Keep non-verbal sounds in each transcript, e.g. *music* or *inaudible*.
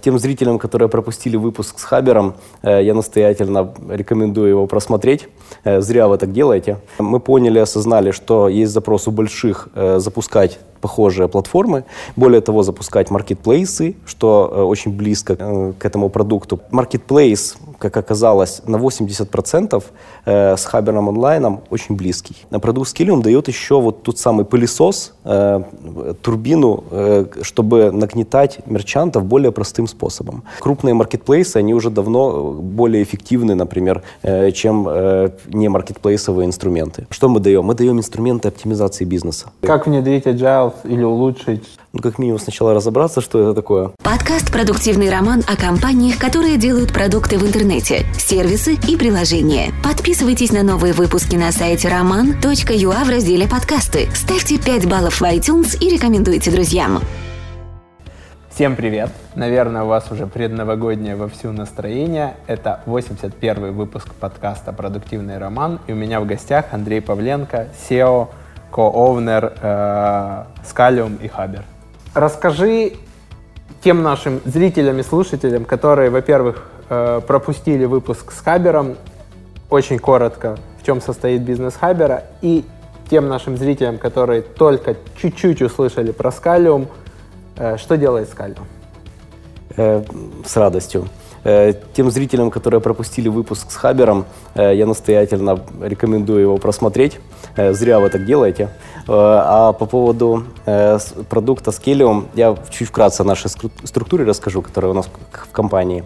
тем зрителям, которые пропустили выпуск с Хабером, э, я настоятельно рекомендую его просмотреть. Э, зря вы так делаете. Мы поняли, осознали, что есть запрос у больших запускать похожие платформы. Более того, запускать маркетплейсы, что э, очень близко э, к этому продукту. Маркетплейс, как оказалось, на 80% э, с Хабером онлайном очень близкий. На продукт Skillium дает еще вот тот самый пылесос, турбину, чтобы нагнетать мерчантов более простым способом. Крупные маркетплейсы, они уже давно более эффективны, например, чем не маркетплейсовые инструменты. Что мы даем? Мы даем инструменты оптимизации бизнеса. Как внедрить agile или улучшить? Ну, как минимум, сначала разобраться, что это такое. Подкаст «Продуктивный роман» о компаниях, которые делают продукты в интернете, сервисы и приложения. Подписывайтесь на новые выпуски на сайте roman.ua в разделе «Подкасты». Ставьте 5 баллов в iTunes и рекомендуйте друзьям. Всем привет! Наверное, у вас уже предновогоднее вовсю настроение. Это 81 выпуск подкаста «Продуктивный роман». И у меня в гостях Андрей Павленко, SEO ко-овнер э, Scalium и Хабер. Расскажи тем нашим зрителям и слушателям, которые, во-первых, э, пропустили выпуск с Хабером, очень коротко, в чем состоит бизнес Хабера, и тем нашим зрителям, которые только чуть-чуть услышали про Scalium, э, что делает Scalium? Э, с радостью. Тем зрителям, которые пропустили выпуск с Хабером, я настоятельно рекомендую его просмотреть. Э, зря вы так делаете. А по поводу продукта Scalium, я чуть вкратце о нашей структуре расскажу, которая у нас в компании.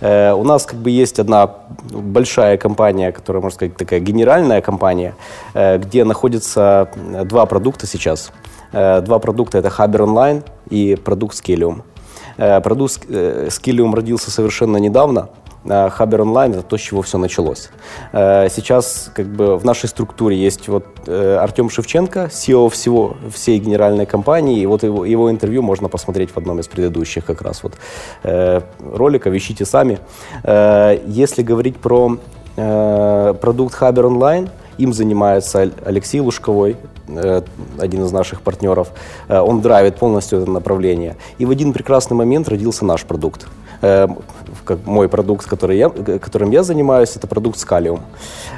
У нас как бы есть одна большая компания, которая, можно сказать, такая генеральная компания, где находится два продукта сейчас. Два продукта — это Haber Online и продукт. Э, продукт э, родился совершенно недавно. Хабер онлайн это то, с чего все началось. Э, сейчас как бы в нашей структуре есть вот Артем Шевченко, SEO всего, всей генеральной компании, и вот его, его интервью можно посмотреть в одном из предыдущих как раз вот роликов, ищите сами. Если говорить про продукт Хабер онлайн, им занимается Алексей Лужковой, э, один из наших партнеров. Э, он драйвит полностью это направление. И в один прекрасный момент родился наш продукт. Э, как мой продукт, который я, которым я занимаюсь, это продукт Scalium.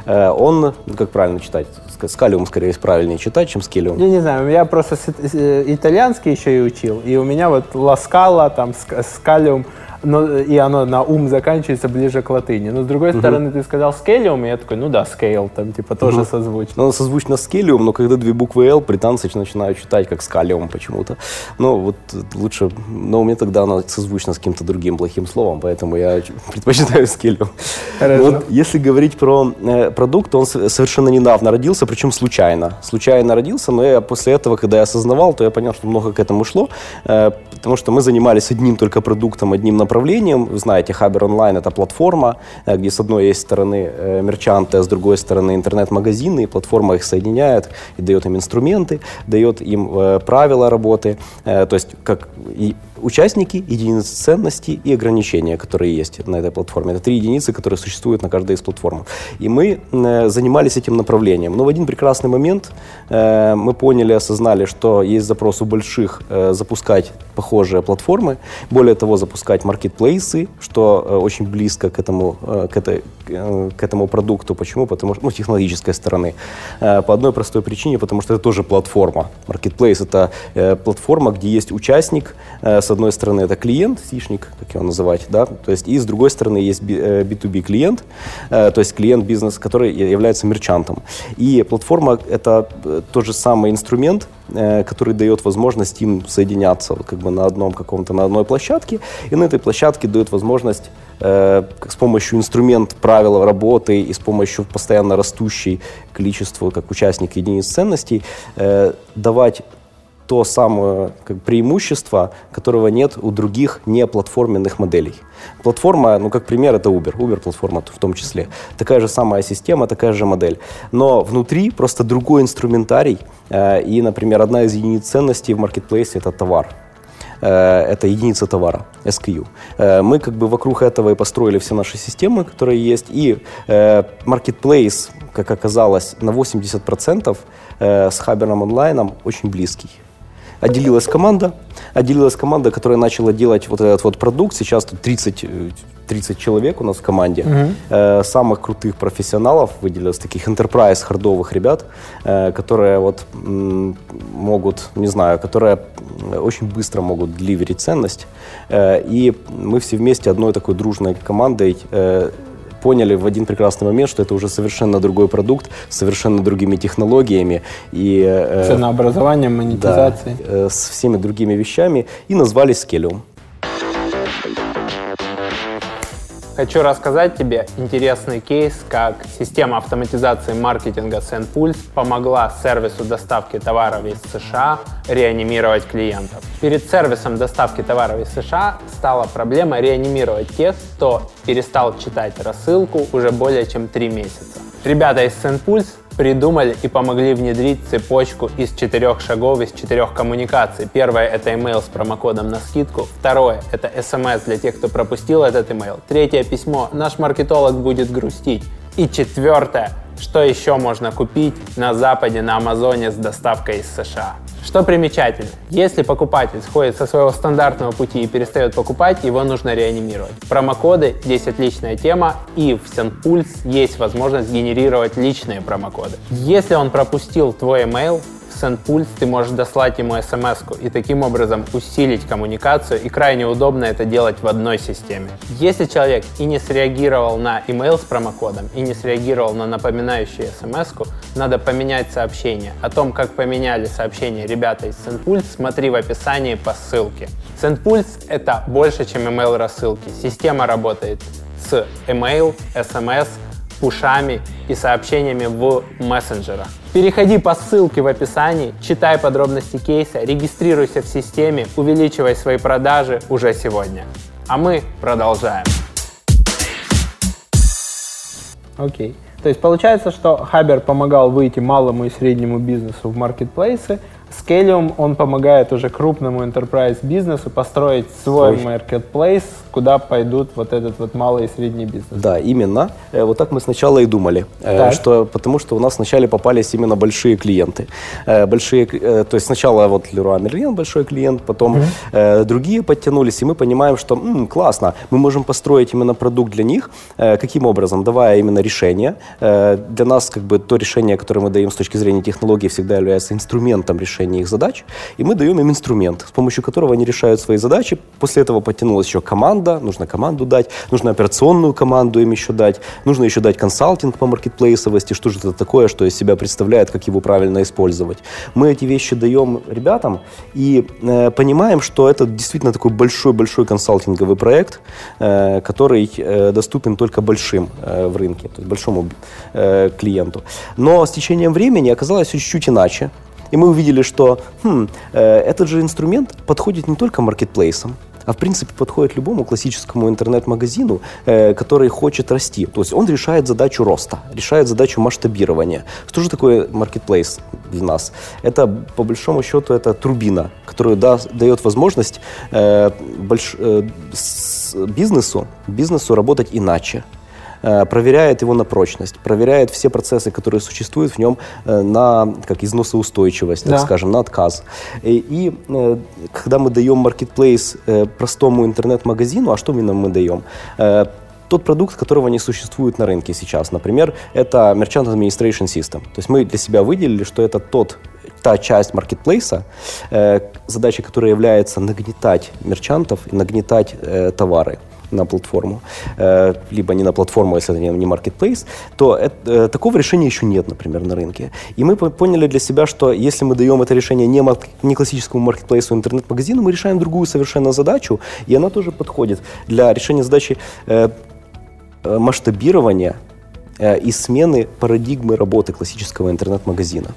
Он, ну, как правильно читать? Scalium, скорее правильнее читать, чем Scalium. Я не знаю, я просто итальянский еще и учил, и у меня вот Scala, там Scalium – но, и оно на ум заканчивается ближе к латыни. Но с другой угу. стороны, ты сказал скелиум, и я такой, ну да, scale, там типа тоже угу. созвучно. Ну, созвучно скелиум, но когда две буквы L, британцы начинают читать как скалиум почему-то. Ну, вот лучше, но у меня тогда оно созвучно с каким-то другим плохим словом, поэтому я *laughs* предпочитаю скелиум. Вот, если говорить про э, продукт, он совершенно недавно родился, причем случайно. Случайно родился, но я после этого, когда я осознавал, то я понял, что много к этому шло, э, потому что мы занимались одним только продуктом, одним направлением, направлениям. Вы знаете, Хабер онлайн это платформа, э, где с одной есть стороны э, мерчанты, а с другой стороны интернет-магазины, и платформа их соединяет и дает им инструменты, дает им э, правила работы, то есть как и участники, единицы ценностей и ограничения, которые есть на этой платформе. Это три единицы, которые существуют на каждой из платформ. И мы э, занимались этим направлением. Но в один прекрасный момент э, мы поняли, осознали, что есть запрос у больших э, запускать похожие платформы, более того, запускать маркетплейсы, что очень близко к этому, к, этой, к этому продукту. Почему? Потому что, ну, технологической стороны. По одной простой причине, потому что это тоже платформа. Маркетплейс — это платформа, где есть участник с одной стороны, это клиент, сишник, как его называть, да, то есть, и с другой стороны есть B2B э, клиент, э, то есть клиент бизнес, который является мерчантом. И платформа — это э, тот же самый инструмент, который дает возможность им соединяться как бы на одном каком-то, на одной площадке, и на этой площадке дает возможность с помощью инструмент правил работы и с помощью постоянно растущей количества как участник единиц ценностей давать то самое как, преимущество, которого нет у других неплатформенных моделей. Платформа, ну как пример, это Uber, Uber платформа в том числе. Такая же самая система, такая же модель. Но внутри просто другой инструментарий, э, и, например, одна из единиц ценностей в маркетплейсе это товар э, это единица товара, SKU. Э, мы как бы вокруг этого и построили все наши системы, которые есть. И э, Marketplace, как оказалось, на 80% с Хабером онлайном очень близкий. Отделилась команда, отделилась команда, которая начала делать вот этот вот продукт. Сейчас тут 30 30 человек у нас в команде. Угу. Э, самых крутых профессионалов выделилось, таких enterprise хардовых ребят, э, которые вот м, могут, не знаю, которые очень быстро могут деливерить ценность. Э, и мы все вместе одной такой дружной командой э, поняли в один прекрасный момент, что это уже совершенно другой продукт, с совершенно другими технологиями. И, э, Ценообразованием, монетизацией. Да, э, с всеми другими вещами. И назвали Scalium. Хочу рассказать тебе интересный кейс, как система автоматизации маркетинга SendPulse помогла сервису доставки товаров из США реанимировать клиентов. Перед сервисом доставки товаров из США стала проблема реанимировать тех, кто перестал читать рассылку уже более чем три месяца. Ребята из SendPulse придумали и помогли внедрить цепочку из четырех шагов, из четырех коммуникаций. Первое — это email с промокодом на скидку. Второе — это SMS для тех, кто пропустил этот email. Третье — письмо «Наш маркетолог будет грустить». И четвертое что еще можно купить на Западе, на Амазоне с доставкой из США? Что примечательно, если покупатель сходит со своего стандартного пути и перестает покупать, его нужно реанимировать. Промокоды здесь отличная тема, и в SendPulse есть возможность генерировать личные промокоды. Если он пропустил твой email, SendPulse ты можешь дослать ему смс и таким образом усилить коммуникацию, и крайне удобно это делать в одной системе. Если человек и не среагировал на email с промокодом, и не среагировал на напоминающую смс надо поменять сообщение. О том, как поменяли сообщение ребята из SendPulse, смотри в описании по ссылке. SendPulse — это больше, чем email рассылки. Система работает с email, SMS, пушами и сообщениями в мессенджерах. Переходи по ссылке в описании, читай подробности кейса, регистрируйся в системе, увеличивай свои продажи уже сегодня. А мы продолжаем. Окей. Okay. То есть получается, что Хабер помогал выйти малому и среднему бизнесу в маркетплейсы, Scalium, он помогает уже крупному enterprise бизнесу построить свой Свой. marketplace, куда пойдут вот этот вот малый и средний бизнес. Да, именно. Э, вот так мы сначала и думали, э, так. что потому что у нас вначале попались именно большие клиенты, э, большие, то есть сначала вот Leroy Merlin большой клиент, потом угу. другие подтянулись, и мы понимаем, что м, классно, мы можем построить именно продукт для них. Каким образом? Давая именно решение. Для нас как бы то решение, которое мы даем с точки зрения технологии, всегда является инструментом решения их задач, и мы даем им инструмент, с помощью которого они решают свои задачи. После этого подтянулась еще команда, нужно команду дать, нужно операционную команду им еще дать, нужно еще дать консалтинг по маркетплейсовости, что же это такое, что из себя представляет, как его правильно использовать. Мы эти вещи даем ребятам и э, понимаем, что это действительно такой большой-большой консалтинговый проект, э, который э, доступен только большим э, в рынке, то есть большому э, клиенту. Но с течением времени оказалось чуть-чуть иначе. И мы увидели, что хм, э, этот же инструмент подходит не только маркетплейсам, а в принципе подходит любому классическому интернет-магазину, э, который хочет расти. То есть он решает задачу роста, решает задачу масштабирования. Что же такое маркетплейс для нас? Это, по большому счету, это турбина, которая да, дает возможность э, больш, э, бизнесу, бизнесу работать иначе проверяет его на прочность, проверяет все процессы, которые существуют в нем э, на как износоустойчивость, так да. скажем, на отказ. И, и э, когда мы даем marketplace простому интернет-магазину, а что именно мы даем? тот продукт, которого не существует на рынке сейчас. Например, это Merchant Administration System. То есть мы для себя выделили, что это тот та часть маркетплейса, э, задача которой является нагнетать мерчантов и нагнетать э, товары на платформу, э, либо не на платформу, если это не marketplace, то это, э, такого решения еще нет, например, на рынке. И мы поняли для себя, что если мы даем это решение не, не классическому маркетплейсу, интернет-магазину, мы решаем другую совершенно задачу, и она тоже подходит для решения задачи э, масштабирования и смены парадигмы работы классического интернет-магазина.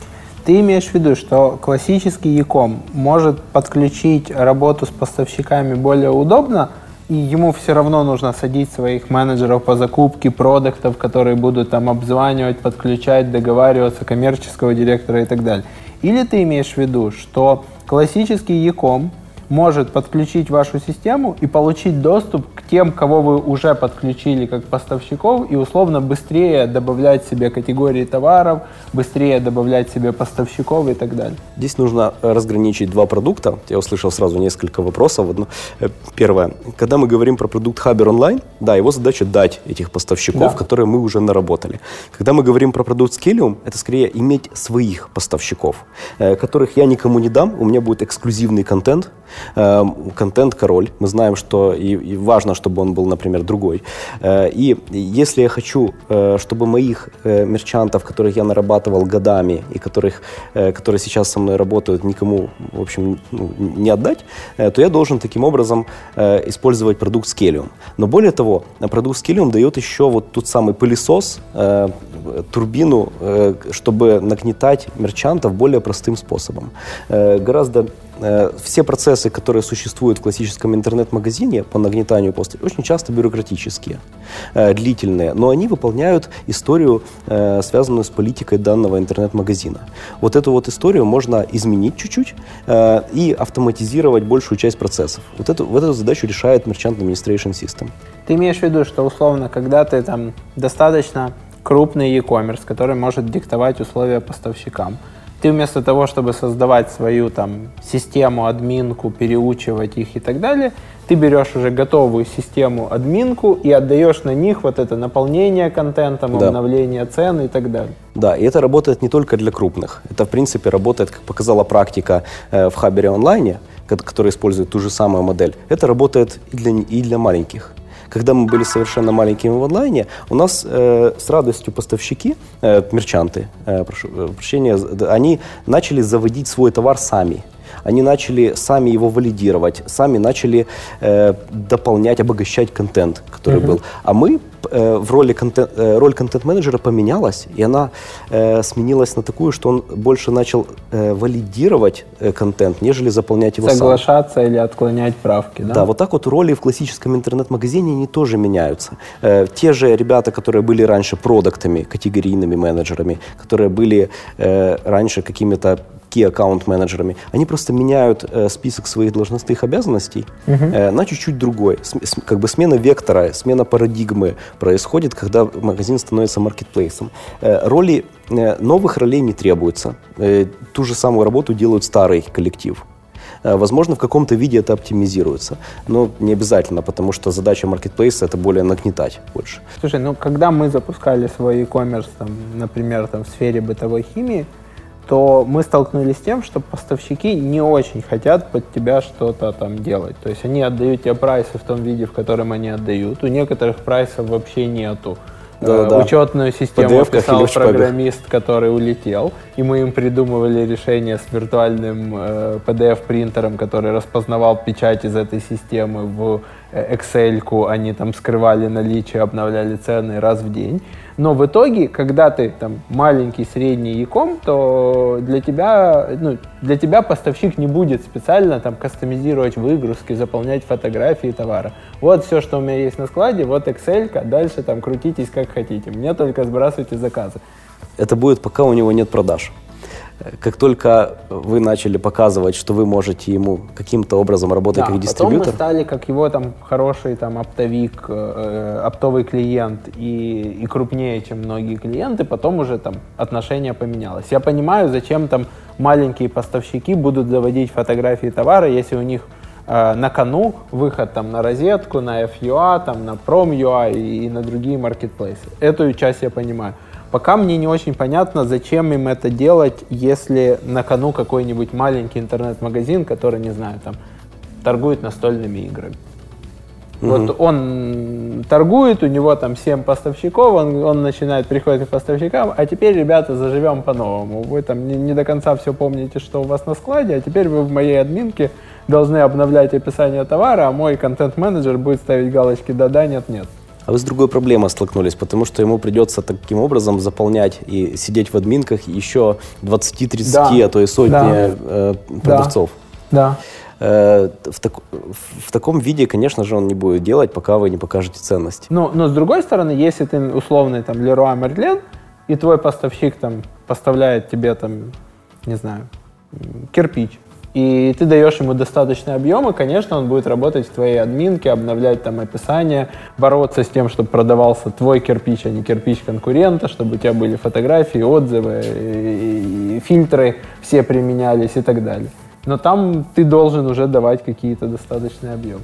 Ты имеешь в виду, что классический e-com может подключить работу с поставщиками более удобно, и ему все равно нужно садить своих менеджеров по закупке продуктов, которые будут там обзванивать, подключать, договариваться, коммерческого директора и так далее. Или ты имеешь в виду, что классический e-com может подключить вашу систему и получить доступ к тем, кого вы уже подключили как поставщиков, и условно быстрее добавлять себе категории товаров, быстрее добавлять себе поставщиков и так далее? Здесь нужно разграничить два продукта. Я услышал сразу несколько вопросов. Э, первое. Когда мы говорим про продукт Хабер онлайн, да, его задача дать этих поставщиков, да. которые мы уже наработали. Когда мы говорим про продукт Scalium, это скорее иметь своих поставщиков, э, которых я никому не дам, у меня будет эксклюзивный контент, э, контент король. Мы знаем, что и, важно, чтобы он был, например, другой. Э, и если я хочу, чтобы моих мерчантов, которых я нарабатывал годами и которых, которые сейчас со мной работают, никому, в общем, ну, не отдать, то я должен таким образом использовать продукт Scalium. Но более того, продукт Scalium дает еще вот тот самый пылесос, турбину, чтобы нагнетать мерчантов более простым способом. Э, гораздо э, все процессы, которые существуют в классическом интернет-магазине по нагнетанию постов, очень часто бюрократические, э, длительные, но они выполняют историю, связанную с политикой данного интернет-магазина. Вот эту вот историю можно изменить чуть-чуть и автоматизировать большую часть процессов. Вот эту, вот эту задачу решает Merchant Administration System. Ты имеешь в виду, что условно, когда ты там достаточно крупный e-commerce, который может диктовать условия поставщикам. Ты вместо того, чтобы создавать свою там систему, админку, переучивать их и так далее, ты берешь уже готовую систему, админку и отдаешь на них вот это наполнение контентом, да. обновление цен и так далее. Да, и это работает не только для крупных. Это, в принципе, работает, как показала практика э, в Хабере онлайне, который использует ту же самую модель. Это работает и для, и для маленьких когда мы были совершенно маленькими в онлайне, у нас э, с радостью поставщики, э, мерчанты, э, прошу э, прощения, они начали заводить свой товар сами. Они начали сами его валидировать, сами начали э, дополнять, обогащать контент, который uh-huh. был. А мы э, в роли контент, э, роль контент-менеджера поменялась, и она э, сменилась на такую, что он больше начал э, валидировать э, контент, нежели заполнять его Соглашаться сам. или отклонять правки, да? Да, вот так вот роли в классическом интернет-магазине, они тоже меняются. Э, те же ребята, которые были раньше продуктами, категорийными менеджерами, которые были э, раньше какими-то key аккаунт менеджерами, они просто меняют э, список своих должностных обязанностей uh-huh. э, на чуть-чуть другой. С, с, как бы смена вектора, смена парадигмы происходит, когда магазин становится маркетплейсом. Э, роли, э, новых ролей не требуется. Э, ту же самую работу делают старый коллектив. Э, возможно, в каком-то виде это оптимизируется, но не обязательно, потому что задача маркетплейса это более нагнетать больше. Слушай, ну когда мы запускали свой e-commerce, там, например, там, в сфере бытовой химии, то мы столкнулись с тем, что поставщики не очень хотят под тебя что-то там делать. То есть они отдают тебе прайсы в том виде, в котором они отдают. У некоторых прайсов вообще нету. Да, да. Учетную систему PDF писал программист, который улетел, и мы им придумывали решение с виртуальным э, PDF-принтером, который распознавал печать из этой системы в э, Excel-ку, они там скрывали наличие, обновляли цены раз в день. Но в итоге, когда ты там маленький, средний яком, то для тебя, ну, для тебя поставщик не будет специально там кастомизировать выгрузки, заполнять фотографии товара. Вот все, что у меня есть на складе, вот Excel, дальше там крутитесь как хотите. Мне только сбрасывайте заказы. Это будет, пока у него нет продаж. Как только вы начали показывать, что вы можете ему каким-то образом работать да, как дистрибьютор. Потом мы стали как его там хороший там оптовик, э, оптовый клиент и, и крупнее, чем многие клиенты, потом уже там отношение поменялось. Я понимаю, зачем там маленькие поставщики будут заводить фотографии товара, если у них э, на кону выход там на розетку, на FUA, там на Prom.ua и, и на другие маркетплейсы. Эту часть я понимаю. Пока мне не очень понятно, зачем им это делать, если на кону какой-нибудь маленький интернет-магазин, который, не знаю, там, торгует настольными играми. Угу. Вот он торгует, у него там 7 поставщиков, он, он начинает приходить к поставщикам, а теперь, ребята, заживем по-новому. Вы там не, не до конца все помните, что у вас на складе, а теперь вы в моей админке должны обновлять описание товара, а мой контент-менеджер будет ставить галочки «да-да», «нет-нет». А вы с другой проблемой столкнулись, потому что ему придется таким образом заполнять и сидеть в админках еще 20-30, да. а то и сотни да. э, продавцов. Да. Э, в, так, в таком виде, конечно же, он не будет делать, пока вы не покажете ценность. Но, но с другой стороны, если ты условный там Leroy Merlin, и твой поставщик там поставляет тебе там, не знаю, кирпич, и ты даешь ему достаточный объем, и, конечно, он будет работать в твоей админке, обновлять там описание, бороться с тем, чтобы продавался твой кирпич, а не кирпич конкурента, чтобы у тебя были фотографии, отзывы, и фильтры все применялись и так далее. Но там ты должен уже давать какие-то достаточные объемы.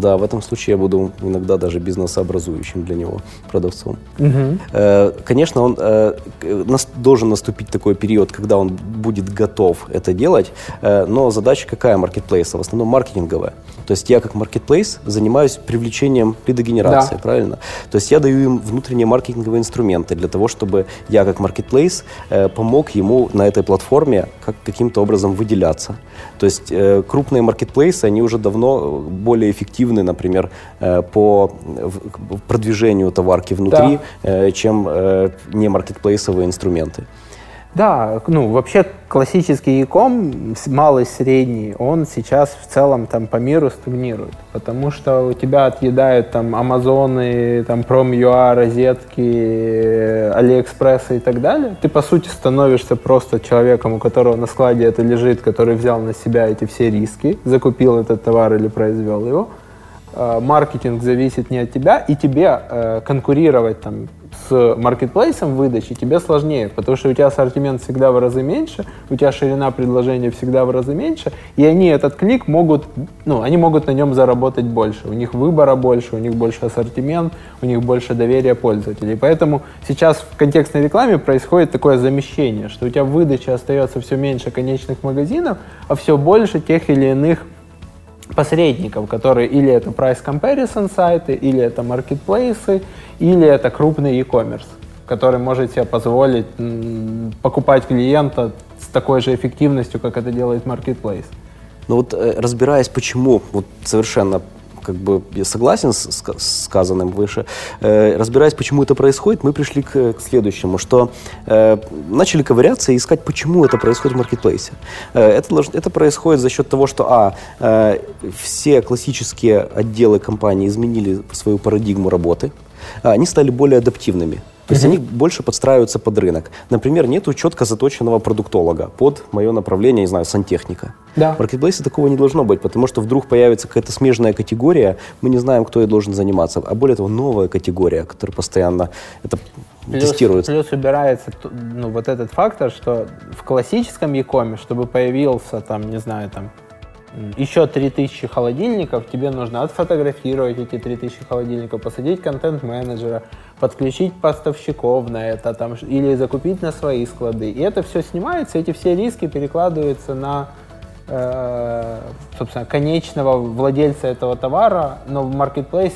Да, в этом случае я буду иногда даже бизнесообразующим для него продавцом. Угу. Конечно, он э, должен наступить такой период, когда он будет готов это делать, э, но задача какая маркетплейса? В основном маркетинговая. То есть я как маркетплейс занимаюсь привлечением лидогенерации, да. правильно? То есть я даю им внутренние маркетинговые инструменты для того, чтобы я как маркетплейс помог ему на этой платформе как, каким-то образом выделяться. То есть крупные маркетплейсы, они уже давно более эффективны эффективны, например, э, по продвижению товарки внутри, да. Э, чем э, не маркетплейсовые инструменты. Да, ну вообще классический e-com, малый, средний, он сейчас в целом там по миру стагнирует, потому что у тебя отъедают там Амазоны, там Prom.ua, розетки, Алиэкспрессы и так далее. Ты по сути становишься просто человеком, у которого на складе это лежит, который взял на себя эти все риски, закупил этот товар или произвел его. Э, маркетинг зависит не от тебя, и тебе э, конкурировать там с маркетплейсом выдачи тебе сложнее, потому что у тебя ассортимент всегда в разы меньше, у тебя ширина предложения всегда в разы меньше, и они этот клик могут, ну, они могут на нем заработать больше. У них выбора больше, у них больше ассортимент, у них больше доверия пользователей. Поэтому сейчас в контекстной рекламе происходит такое замещение, что у тебя в выдаче остается все меньше конечных магазинов, а все больше тех или иных посредников, которые или это price comparison сайты, или это маркетплейсы, или это крупный e-commerce, который может себе позволить покупать клиента с такой же эффективностью, как это делает marketplace. Ну вот э, разбираясь, почему вот совершенно как бы я согласен с, сказанным выше. Э, разбираясь, почему это происходит, мы пришли к, к следующему, что э, начали ковыряться и искать, почему это происходит в маркетплейсе. Э, это, это происходит за счет того, что, а, э, все классические отделы компании изменили свою парадигму работы, а, они стали более адаптивными. То есть они больше подстраиваются под рынок. Например, нету четко заточенного продуктолога под мое направление, не знаю, сантехника. Да. В маркетплейсе такого не должно быть, потому что вдруг появится какая-то смежная категория, мы не знаем, кто ей должен заниматься. А более того, новая категория, которая постоянно это плюс, тестируется. Плюс убирается ну, вот этот фактор, что в классическом e чтобы появился там, не знаю, там еще 3000 холодильников, тебе нужно отфотографировать эти 3000 холодильников, посадить контент-менеджера, подключить поставщиков на это там, или закупить на свои склады. И это все снимается, эти все риски перекладываются на э, собственно, конечного владельца этого товара, но в marketplace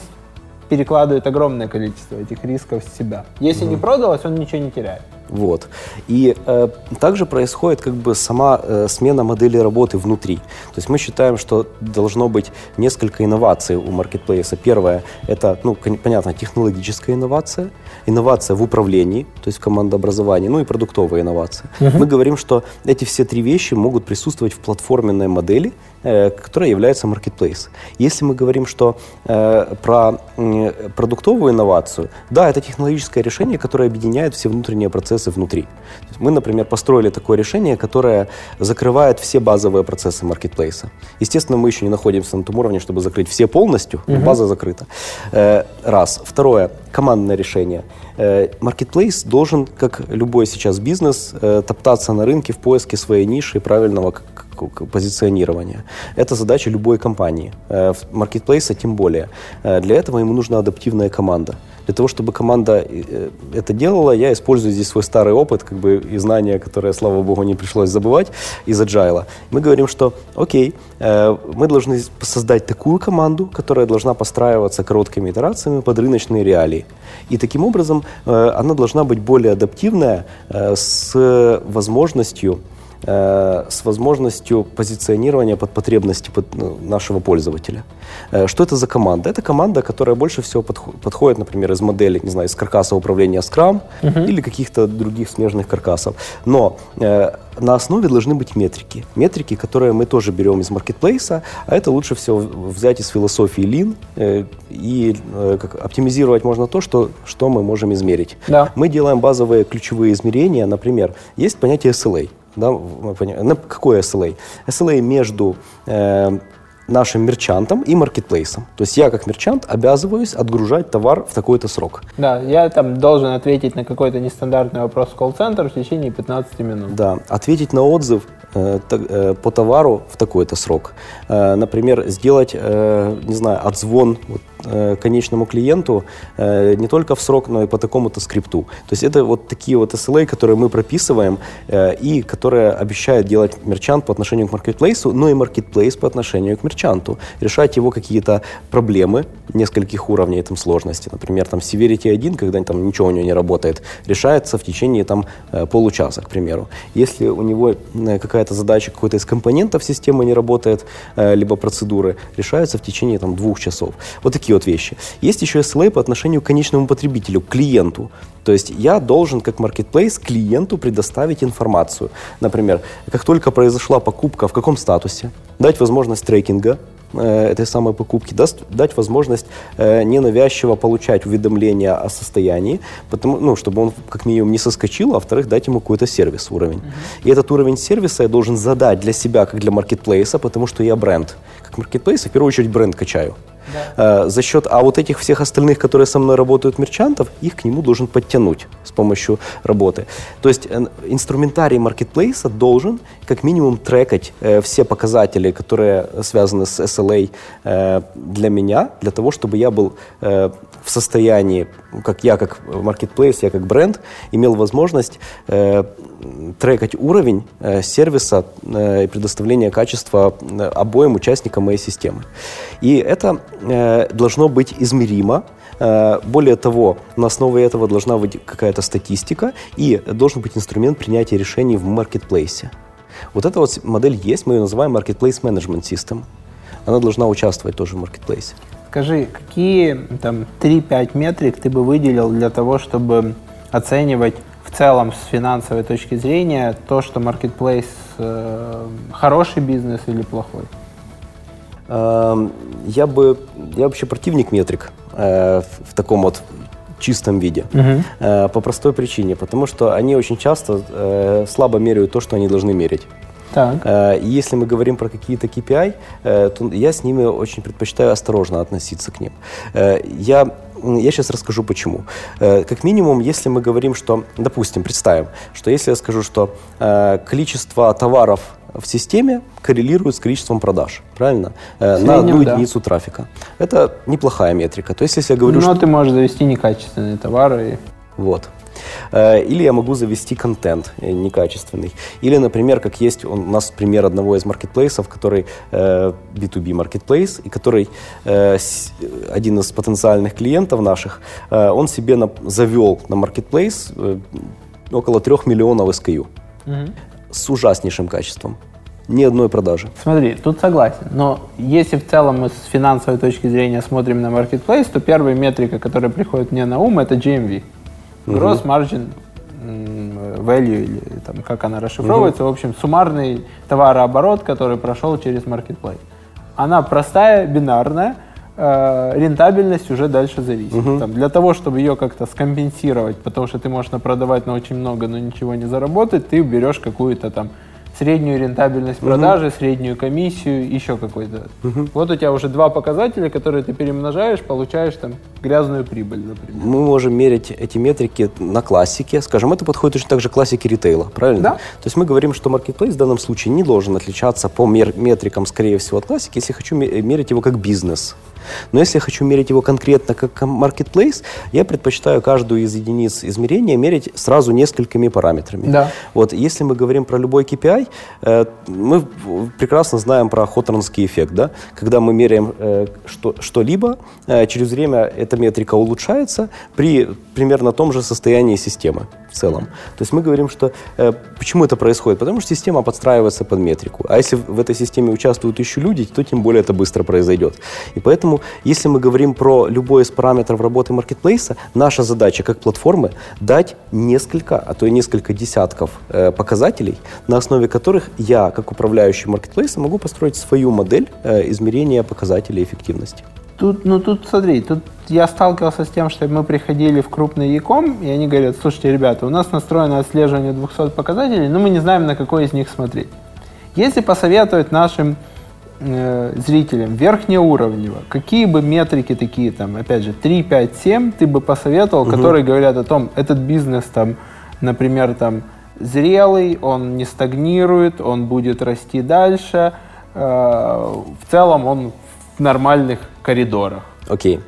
перекладывает огромное количество этих рисков с себя. Если mm-hmm. не продалось, он ничего не теряет. Вот. И э, также происходит как бы сама э, смена модели работы внутри. То есть мы считаем, что должно быть несколько инноваций у маркетплейса. Первое – это, ну, понятно, технологическая инновация, инновация в управлении, то есть в командообразовании, ну и продуктовая инновация. Uh-huh. Мы говорим, что эти все три вещи могут присутствовать в платформенной модели, э, которая является маркетплейс. Если мы говорим, что э, про э, продуктовую инновацию, да, это технологическое решение, которое объединяет все внутренние процессы процессы внутри. Мы, например, построили такое решение, которое закрывает все базовые процессы маркетплейса. Естественно, мы еще не находимся на том уровне, чтобы закрыть все полностью, угу. база закрыта. Э, раз. Второе. Командное решение. Маркетплейс должен, как любой сейчас бизнес, э, топтаться на рынке в поиске своей ниши и правильного позиционирования. Это задача любой компании, э, маркетплейса тем более. Для этого ему нужна адаптивная команда. Для того, чтобы команда э, это делала, я использую здесь свой старый опыт как бы, и знания, которые, слава богу, не пришлось забывать из agile. Мы говорим, что окей, э, мы должны создать такую команду, которая должна постраиваться короткими итерациями под рыночные реалии. И таким образом э, она должна быть более адаптивная с возможностью Э, с возможностью позиционирования под потребности ну, нашего пользователя. Э, что это за команда? Это команда, которая больше всего подход, подходит, например, из модели, не знаю, из каркаса управления Scrum uh-huh. или каких-то других смежных каркасов. Но э, на основе должны быть метрики. Метрики, которые мы тоже берем из маркетплейса, а это лучше всего взять из философии Lean э, и э, как, оптимизировать можно то, что, что мы можем измерить. Да. Мы делаем базовые ключевые измерения, например, есть понятие SLA – Да, понимаем. Какое SLA? SLA между э, нашим мерчантом и маркетплейсом. То есть я как мерчант обязываюсь отгружать товар в такой-то срок. Да, я там должен ответить на какой-то нестандартный вопрос в колл-центр в течение 15 минут. Да, ответить на отзыв э, э, по товару в такой-то срок. Э, например, сделать, не знаю, отзвон вот, конечному клиенту э, не только в срок, но и по такому-то скрипту. То есть это вот такие вот SLA, которые мы прописываем э, и которые обещают делать мерчант по отношению к маркетплейсу, но и маркетплейс по отношению к мерчанту. Решать его какие-то проблемы нескольких уровней там сложности. Например, там Severity 1, когда там ничего у него не работает, решается в течение там получаса, к примеру. Если у него какая-то задача какой-то из компонентов системы не работает, либо процедуры, решается в течение там двух часов. Вот такие вот вещи. Есть еще SLA по отношению к конечному потребителю, к клиенту. То есть я должен, как маркетплейс, клиенту предоставить информацию. Например, как только произошла покупка, в каком статусе, дать возможность трекинга, э, этой самой покупки, даст, дать возможность э, ненавязчиво получать уведомления о состоянии, потому, ну, чтобы он как минимум не соскочил, а во-вторых, дать ему какой-то сервис, уровень. Uh-huh. И этот уровень сервиса я должен задать для себя, как для маркетплейса, потому что я бренд. Как маркетплейс, в первую очередь бренд качаю. Да. Э, за счет, а вот этих всех остальных, которые со мной работают, мерчантов, их к нему должен подтянуть с помощью работы. То есть э, инструментарий маркетплейса должен как минимум трекать э, все показатели, которые связаны с SLA для меня, для того, чтобы я был в состоянии, как я как маркетплейс, я как бренд, имел возможность э, трекать уровень э, сервиса э, и предоставления качества э, обоим участникам моей системы. И это э, должно быть измеримо, э, более того, на основе этого должна быть какая-то статистика и должен быть инструмент принятия решений в маркетплейсе. Вот эта вот модель есть, мы ее называем Marketplace Management System. Она должна участвовать тоже в маркетплейсе. Скажи, какие там 3-5 метрик ты бы выделил для того, чтобы оценивать в целом с финансовой точки зрения то, что маркетплейс э, хороший бизнес или плохой? Эм, я бы, я вообще противник метрик э, в, в таком вот чистом виде. Uh-huh. Э, по простой причине, потому что они очень часто э, слабо меряют то, что они должны мерить. Так. Э, если мы говорим про какие-то KPI, э, то я с ними очень предпочитаю осторожно относиться к ним. Э, я я сейчас расскажу почему. Как минимум, если мы говорим, что, допустим, представим, что если я скажу, что количество товаров в системе коррелирует с количеством продаж, правильно? Среднем, на одну единицу да. трафика. Это неплохая метрика. То есть, если я говорю, Но что... ты можешь завести некачественные товары. Вот. Э, или я могу завести контент э, некачественный. Или, например, как есть у нас пример одного из маркетплейсов, который B2B э, маркетплейс, и который один из потенциальных клиентов наших, он себе завел на маркетплейс около трех миллионов SKU угу. с ужаснейшим качеством ни одной продажи. Смотри, тут согласен. Но если в целом мы с финансовой точки зрения смотрим на marketplace, то первая метрика, которая приходит мне на ум, это GMV. Gross margin value, или там, как она расшифровывается, в общем, суммарный товарооборот, который прошел через marketplace. Она простая, бинарная, э, рентабельность уже дальше зависит. Угу. Там, для того, чтобы ее как-то скомпенсировать, потому что ты можешь продавать на очень много, но ничего не заработать, ты берешь какую-то там среднюю рентабельность продажи, угу. среднюю комиссию, еще какой-то. Угу. Вот у тебя уже два показателя, которые ты перемножаешь, получаешь там грязную прибыль, например. Мы можем мерить эти метрики на классике. Скажем, это подходит точно так же классике ритейла, правильно? Да. То есть мы говорим, что маркетплейс в данном случае не должен отличаться по мер- метрикам, скорее всего, от классики, если хочу мерить его как бизнес. Но если я хочу мерить его конкретно как marketplace, я предпочитаю каждую из единиц измерения мерить сразу несколькими параметрами. Да. Вот, если мы говорим про любой KPI, э, мы прекрасно знаем про Хотронский эффект, да? когда мы меряем э, что, что-либо, э, через время эта метрика улучшается при примерно том же состоянии системы в целом. То есть мы говорим, что э, почему это происходит? Потому что система подстраивается под метрику. А если в этой системе участвуют еще люди, то тем более это быстро произойдет. И поэтому, если мы говорим про любой из параметров работы маркетплейса, наша задача как платформы дать несколько, а то и несколько десятков э, показателей, на основе которых я, как управляющий маркетплейсом, могу построить свою модель э, измерения показателей эффективности. Тут, ну тут смотри, тут я сталкивался с тем, что мы приходили в крупный Яком, и они говорят, слушайте, ребята, у нас настроено отслеживание 200 показателей, но мы не знаем, на какой из них смотреть. Если посоветовать нашим э, зрителям верхнеуровнево, какие бы метрики такие, там, опять же, 3, 5, 7 ты бы посоветовал, угу. которые говорят о том, этот бизнес, там, например, там, зрелый, он не стагнирует, он будет расти дальше, э, в целом он нормальных коридорах. Окей. Okay.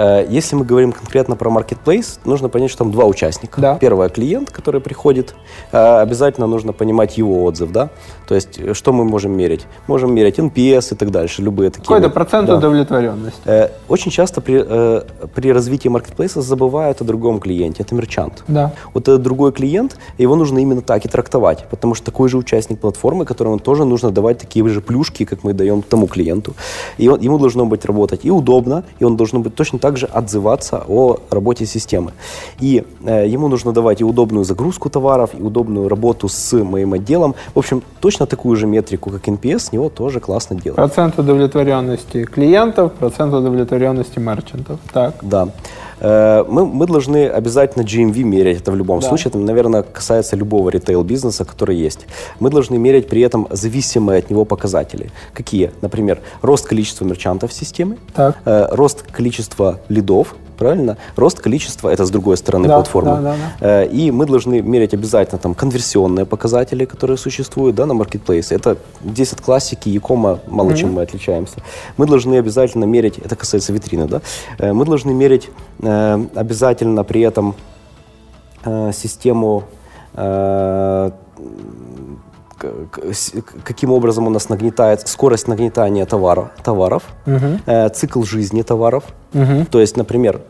Э, если мы говорим конкретно про marketplace, нужно понять, что там два участника. Да. Первый клиент, который приходит, э, обязательно нужно понимать его отзыв, да. То есть э, что мы можем мерить? Можем мерить NPS и так дальше, любые такие. Какой-то вот. процент да. удовлетворенности. Очень часто при, при развитии маркетплейса забывают о другом клиенте. Это мерчант. Да. Вот этот другой клиент, его нужно именно так и трактовать, потому что такой же участник платформы, которому тоже нужно давать такие же плюшки, как мы даем тому клиенту. И он, ему должно быть работать и удобно, и он должен быть точно также отзываться о работе системы. И э, ему нужно давать и удобную загрузку товаров, и удобную работу с моим отделом. В общем, точно такую же метрику, как NPS, с него тоже классно делать. Процент удовлетворенности клиентов, процент удовлетворенности мерчантов. Так. Да. Э, мы, мы должны обязательно GMV мерять, это в любом да. случае, это, наверное, касается любого ритейл-бизнеса, который есть. Мы должны мерять при этом зависимые от него показатели. Какие? Например, рост количества мерчантов в системе, так. Э, рост количества лидов, правильно? Рост количества, это с другой стороны да, платформы. Да, да, да. Э, и мы должны мерить обязательно там конверсионные показатели, которые существуют да, на маркетплейсе. Это 10 классики, Якома, мало mm-hmm. чем мы отличаемся. Мы должны обязательно мерить, это касается витрины, да? Э, мы должны мерить э, обязательно при этом систему каким образом у нас нагнетает скорость нагнетания товара, товаров, угу. э, цикл жизни товаров. Угу. То есть, например,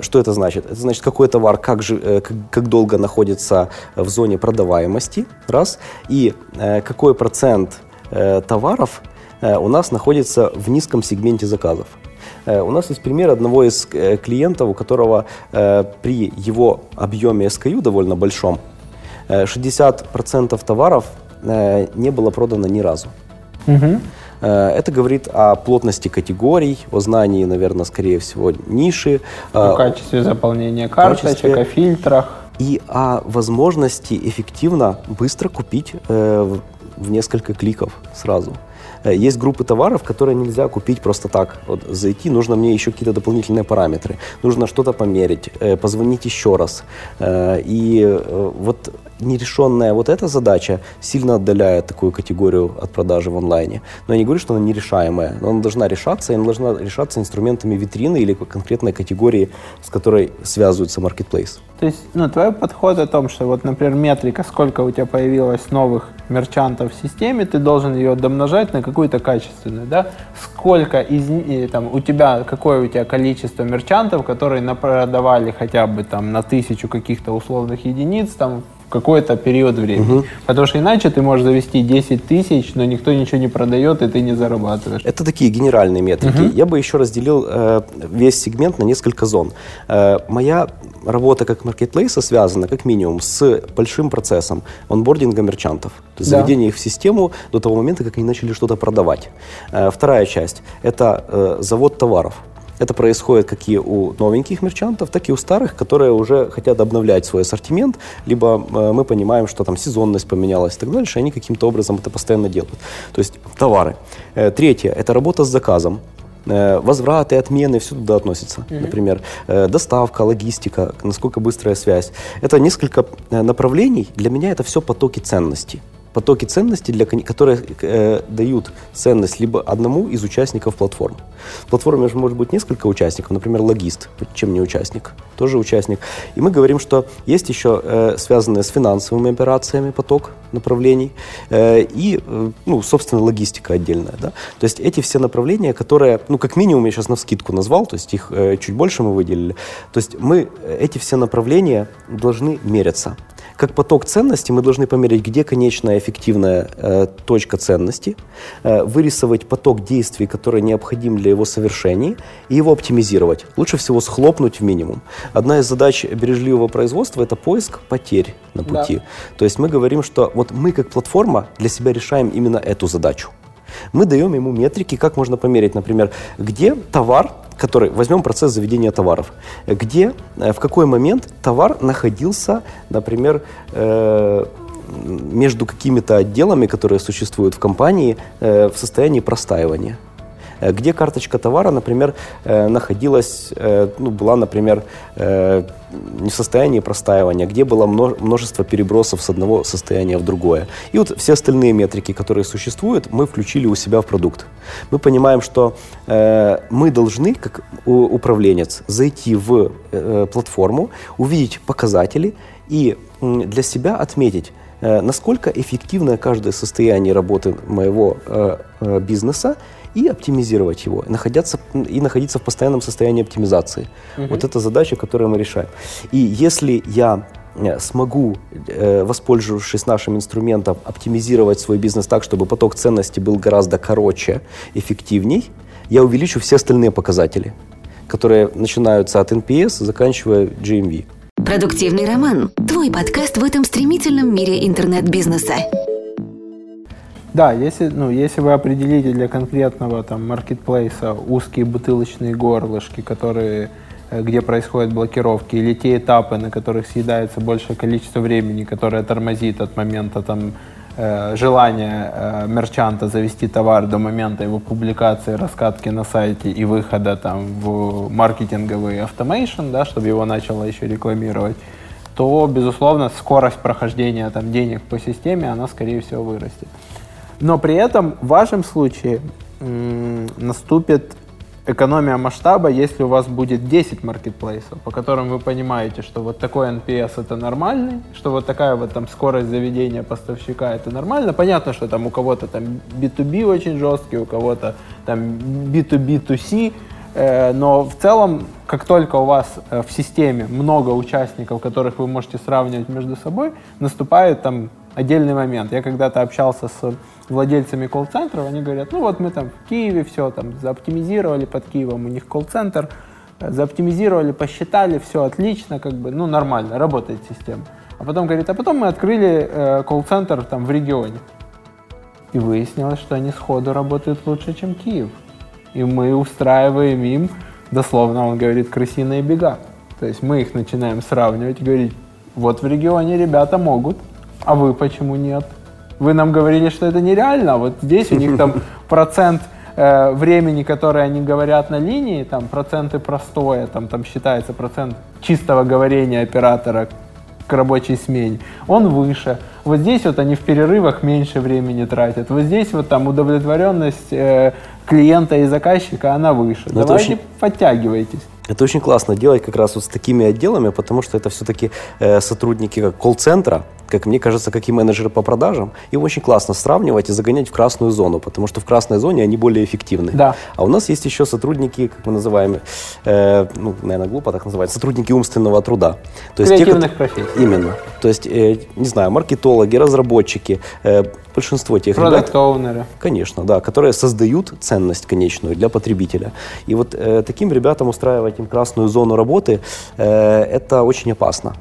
что это значит? Это значит, какой товар, как, же, э, как, долго находится в зоне продаваемости, раз, и э, какой процент э, товаров э, у нас находится в низком сегменте заказов. Э, у нас есть пример одного из э, клиентов, у которого э, при его объеме SKU довольно большом, 60% товаров Э, не было продано ни разу. Угу. Это говорит о плотности категорий, о знании, наверное, скорее всего, ниши. О качестве заполнения карточек, качестве, о фильтрах. И о возможности эффективно, быстро купить э, в несколько кликов сразу. Э, есть группы товаров, которые нельзя купить просто так. Вот зайти, нужно мне еще какие-то дополнительные параметры. Нужно что-то померить, э, позвонить еще раз. Э, и вот нерешенная вот эта задача сильно отдаляет такую категорию от продажи в онлайне. Но я не говорю, что она нерешаемая, но она должна решаться, и она должна решаться инструментами витрины или конкретной категории, с которой связывается маркетплейс. То есть, ну, твой подход о том, что вот, например, метрика, сколько у тебя появилось новых мерчантов в системе, ты должен ее домножать на какую-то качественную, да? Сколько из там у тебя, какое у тебя количество мерчантов, которые продавали хотя бы там на тысячу каких-то условных единиц там какой-то период времени. Угу. Потому что иначе ты можешь завести 10 тысяч, но никто ничего не продает, и ты не зарабатываешь. Это такие генеральные метрики. Угу. Я бы еще разделил э, весь сегмент на несколько зон. Э, моя работа как маркетплейса связана, как минимум, с большим процессом онбординга мерчантов. То есть да. заведение их в систему до того момента, как они начали что-то продавать. Э, вторая часть – это э, завод товаров. Это происходит как и у новеньких мерчантов, так и у старых, которые уже хотят обновлять свой ассортимент, либо э, мы понимаем, что там сезонность поменялась и так дальше, они каким-то образом это постоянно делают. То есть товары. Э, третье – это работа с заказом э, возвраты, отмены, все туда относится. Mm-hmm. Например, доставка, логистика, насколько быстрая связь. Это несколько направлений. Для меня это все потоки ценностей потоки ценностей, для, которые э, дают ценность либо одному из участников платформы. В платформе же может быть несколько участников, например, логист, чем не участник, тоже участник. И мы говорим, что есть еще э, связанные с финансовыми операциями поток направлений э, и, э, ну, собственно, логистика отдельная. Да? То есть эти все направления, которые, ну, как минимум я сейчас на вскидку назвал, то есть их э, чуть больше мы выделили. То есть мы, э, эти все направления должны меряться. Как поток ценностей мы должны померить, где конечная эффективная э, точка ценности, э, вырисовать поток действий, который необходим для его совершения, и его оптимизировать. Лучше всего схлопнуть в минимум. Одна из задач бережливого производства – это поиск потерь на пути. Да. То есть мы говорим, что вот мы как платформа для себя решаем именно эту задачу. Мы даем ему метрики, как можно померить, например, где товар, который, возьмем процесс заведения товаров, где, э, в какой момент товар находился, например, э, между какими-то отделами, которые существуют в компании, э, в состоянии простаивания. Э, где карточка товара, например, э, находилась, э, ну, была, например, не в состоянии простаивания, где было множество перебросов с одного состояния в другое. И вот все остальные метрики, которые существуют, мы включили у себя в продукт. Мы понимаем, что мы должны, как управленец, зайти в платформу, увидеть показатели и для себя отметить, насколько эффективно каждое состояние работы моего бизнеса и оптимизировать его, находиться, и находиться в постоянном состоянии оптимизации. Угу. Вот это задача, которую мы решаем. И если я э, смогу, э, воспользовавшись нашим инструментом, оптимизировать свой бизнес так, чтобы поток ценности был гораздо короче, эффективней, я увеличу все остальные показатели, которые начинаются от NPS, заканчивая GMV. Продуктивный роман. Твой подкаст в этом стремительном мире интернет-бизнеса. Да, если, ну, если вы определите для конкретного там маркетплейса узкие бутылочные горлышки, которые э, где происходят блокировки, или те этапы, на которых съедается большее количество времени, которое тормозит от момента там, э, желания э, мерчанта завести товар до момента его публикации, раскатки на сайте и выхода там, в маркетинговый автомейшн, да, чтобы его начало еще рекламировать, то, безусловно, скорость прохождения там, денег по системе, она, скорее всего, вырастет. Но при этом в вашем случае наступит экономия масштаба, если у вас будет 10 маркетплейсов, по которым вы понимаете, что вот такой NPS это нормальный, что вот такая вот там скорость заведения поставщика это нормально. Понятно, что там у кого-то там B2B очень жесткий, у кого-то там B2B2C, э, но в целом, как только у вас э, в системе много участников, которых вы можете сравнивать между собой, наступает там отдельный момент. Я когда-то общался с владельцами колл-центров, они говорят, ну вот мы там в Киеве все там зааптимизировали под Киевом, у них колл-центр, э, зааптимизировали, посчитали, все отлично, как бы, ну нормально, работает система. А потом говорит, а потом мы открыли э, колл-центр там в регионе. И выяснилось, что они сходу работают лучше, чем Киев. И мы устраиваем им, дословно он говорит, крысиные бега. То есть мы их начинаем сравнивать и говорить, вот в регионе ребята могут, а вы почему нет? Вы нам говорили, что это нереально, а вот здесь у них там *laughs* процент э, времени, которое они говорят на линии, там проценты простое, там, там считается процент чистого говорения оператора к рабочей смене, он выше. Вот здесь вот они в перерывах меньше времени тратят. Вот здесь вот там удовлетворенность э, клиента и заказчика, она выше. Но ну, Давайте очень... подтягивайтесь. Это очень классно делать как раз вот с такими отделами, потому что это все-таки э, сотрудники как колл-центра, как мне кажется, как и менеджеры по продажам, им очень классно сравнивать и загонять в красную зону, потому что в красной зоне они более эффективны. Да. А у нас есть еще сотрудники, как мы называем, э, ну, наверное, глупо так называть, сотрудники умственного труда. То есть Креативных те, профессий. Именно. То есть, э, не знаю, маркетологи, разработчики, э, большинство тех Продукт ребят... Конечно, да, которые создают ценность конечную для потребителя. И вот э, таким ребятам устраивать им красную зону работы, э, это очень опасно.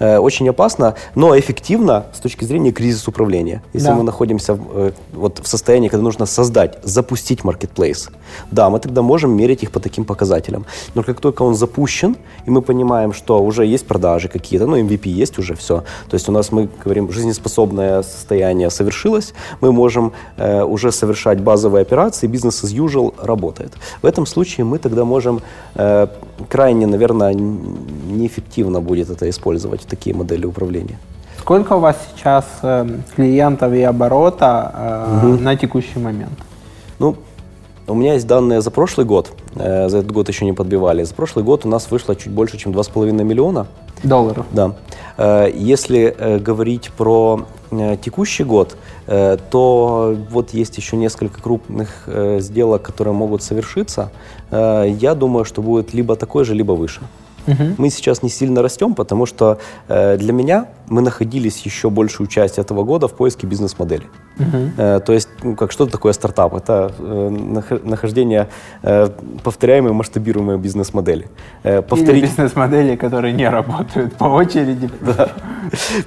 Э, очень опасно, но эффективно с точки зрения кризиса управления. Если да. мы находимся э, вот в состоянии, когда нужно создать, запустить маркетплейс, да, мы тогда можем мерить их по таким показателям. Но как только он запущен, и мы понимаем, что уже есть продажи какие-то, ну, MVP есть уже все, то есть у нас, мы говорим, жизнеспособное состояние совершилось, мы можем э, уже совершать базовые операции, бизнес as usual работает. В этом случае мы тогда можем э, крайне, наверное, неэффективно будет это использовать такие модели управления. Сколько у вас сейчас э, клиентов и оборота угу. на текущий момент? Ну, у меня есть данные за прошлый год. Э, за этот год еще не подбивали. За прошлый год у нас вышло чуть больше, чем 2,5 миллиона. Долларов? Да. Если говорить про текущий год, то вот есть еще несколько крупных сделок, которые могут совершиться. Я думаю, что будет либо такой же, либо выше. Угу. Мы сейчас не сильно растем, потому что э, для меня мы находились еще большую часть этого года в поиске бизнес-модели. Угу. Э, то есть, ну, как что такое стартап? Это э, нахождение э, повторяемой, масштабируемой бизнес-модели. Э, повторить... Или бизнес-модели, которые не работают по очереди. *laughs* Да.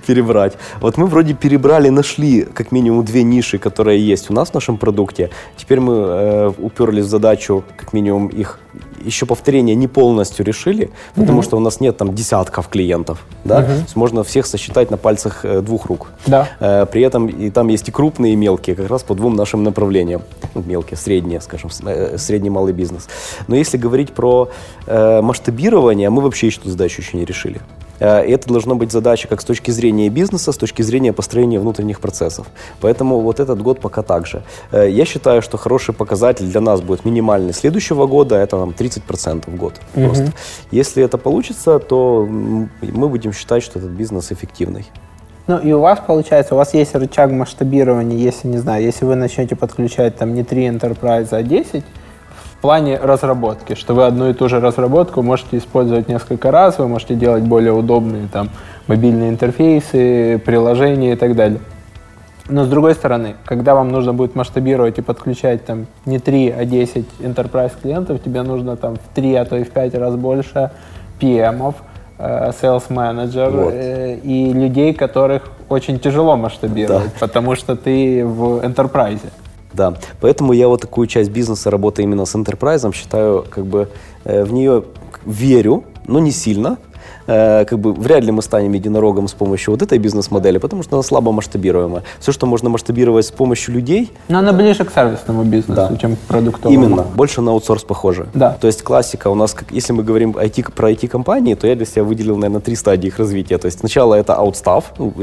Перебрать. Вот мы вроде перебрали, нашли как минимум две ниши, которые есть у нас в нашем продукте. Теперь мы э, уперлись в задачу как минимум их еще повторение не полностью решили, потому угу. что у нас нет там десятков клиентов, да, угу. то есть можно всех сосчитать на пальцах э, двух рук. Да. Э, при этом и там есть и крупные, и мелкие, как раз по двум нашим направлениям. Ну, мелкие, средние, скажем, э, средний малый бизнес. Но если говорить про э, масштабирование, мы вообще еще эту задачу еще не решили. Э, это должно быть задача как с точки зрения бизнеса, с точки зрения построения внутренних процессов. Поэтому вот этот год пока так же. Э, я считаю, что хороший показатель для нас будет минимальный следующего года, это там 30% в год угу. просто. Если это получится, то мы будем считать, что этот бизнес эффективный. Ну и у вас получается, у вас есть рычаг масштабирования, если, не знаю, если вы начнете подключать там не 3 enterprise, а 10, плане разработки, что вы одну и ту же разработку можете использовать несколько раз, вы можете делать более удобные там мобильные интерфейсы, приложения и так далее. Но с другой стороны, когда вам нужно будет масштабировать и подключать там не 3, а 10 enterprise клиентов, тебе нужно там в 3, а то и в 5 раз больше PM, э, sales manager вот. э, и людей, которых очень тяжело масштабировать, да. потому что ты в enterprise. Да, поэтому я вот такую часть бизнеса, работы именно с enterprise, считаю, как бы э, в нее верю, но не сильно, э, как бы вряд ли мы станем единорогом с помощью вот этой бизнес-модели, потому что она слабо масштабируемая. Все, что можно масштабировать с помощью людей... Но она ближе к сервисному бизнесу, да. чем к продуктовому. Именно, больше на аутсорс похоже. Да. То есть классика у нас, как, если мы говорим IT, про IT-компании, то я для себя выделил, наверное, три стадии их развития. То есть сначала это аутстав, ну,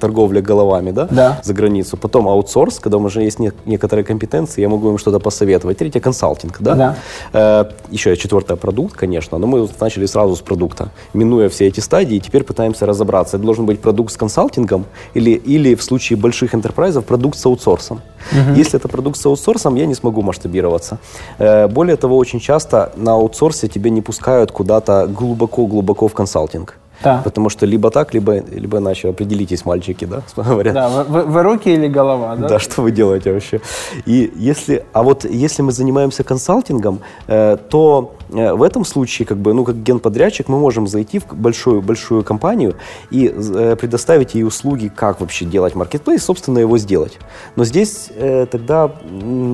торговля головами, да, да, за границу. Потом аутсорс, когда уже есть не, некоторые компетенции, я могу им что-то посоветовать. Третье консалтинг, да. да. Э, еще четвертое продукт, конечно, но мы начали сразу с продукта, минуя все эти стадии, теперь пытаемся разобраться, это должен быть продукт с консалтингом или, или в случае больших enterprise продукт с аутсорсом. Угу. Если это продукт с аутсорсом, я не смогу масштабироваться. Э, более того, очень часто на аутсорсе тебе не пускают куда-то глубоко-глубоко в консалтинг. Да. Потому что либо так, либо, либо иначе. Определитесь, мальчики, да, *laughs* говорят. Да, вы, вы руки или голова, да? Да, что вы делаете вообще? И если, а вот если мы занимаемся консалтингом, э, то э, в этом случае, как бы, ну, как генподрядчик, мы можем зайти в большую, большую компанию и э, предоставить ей услуги, как вообще делать маркетплейс, собственно, его сделать. Но здесь э, тогда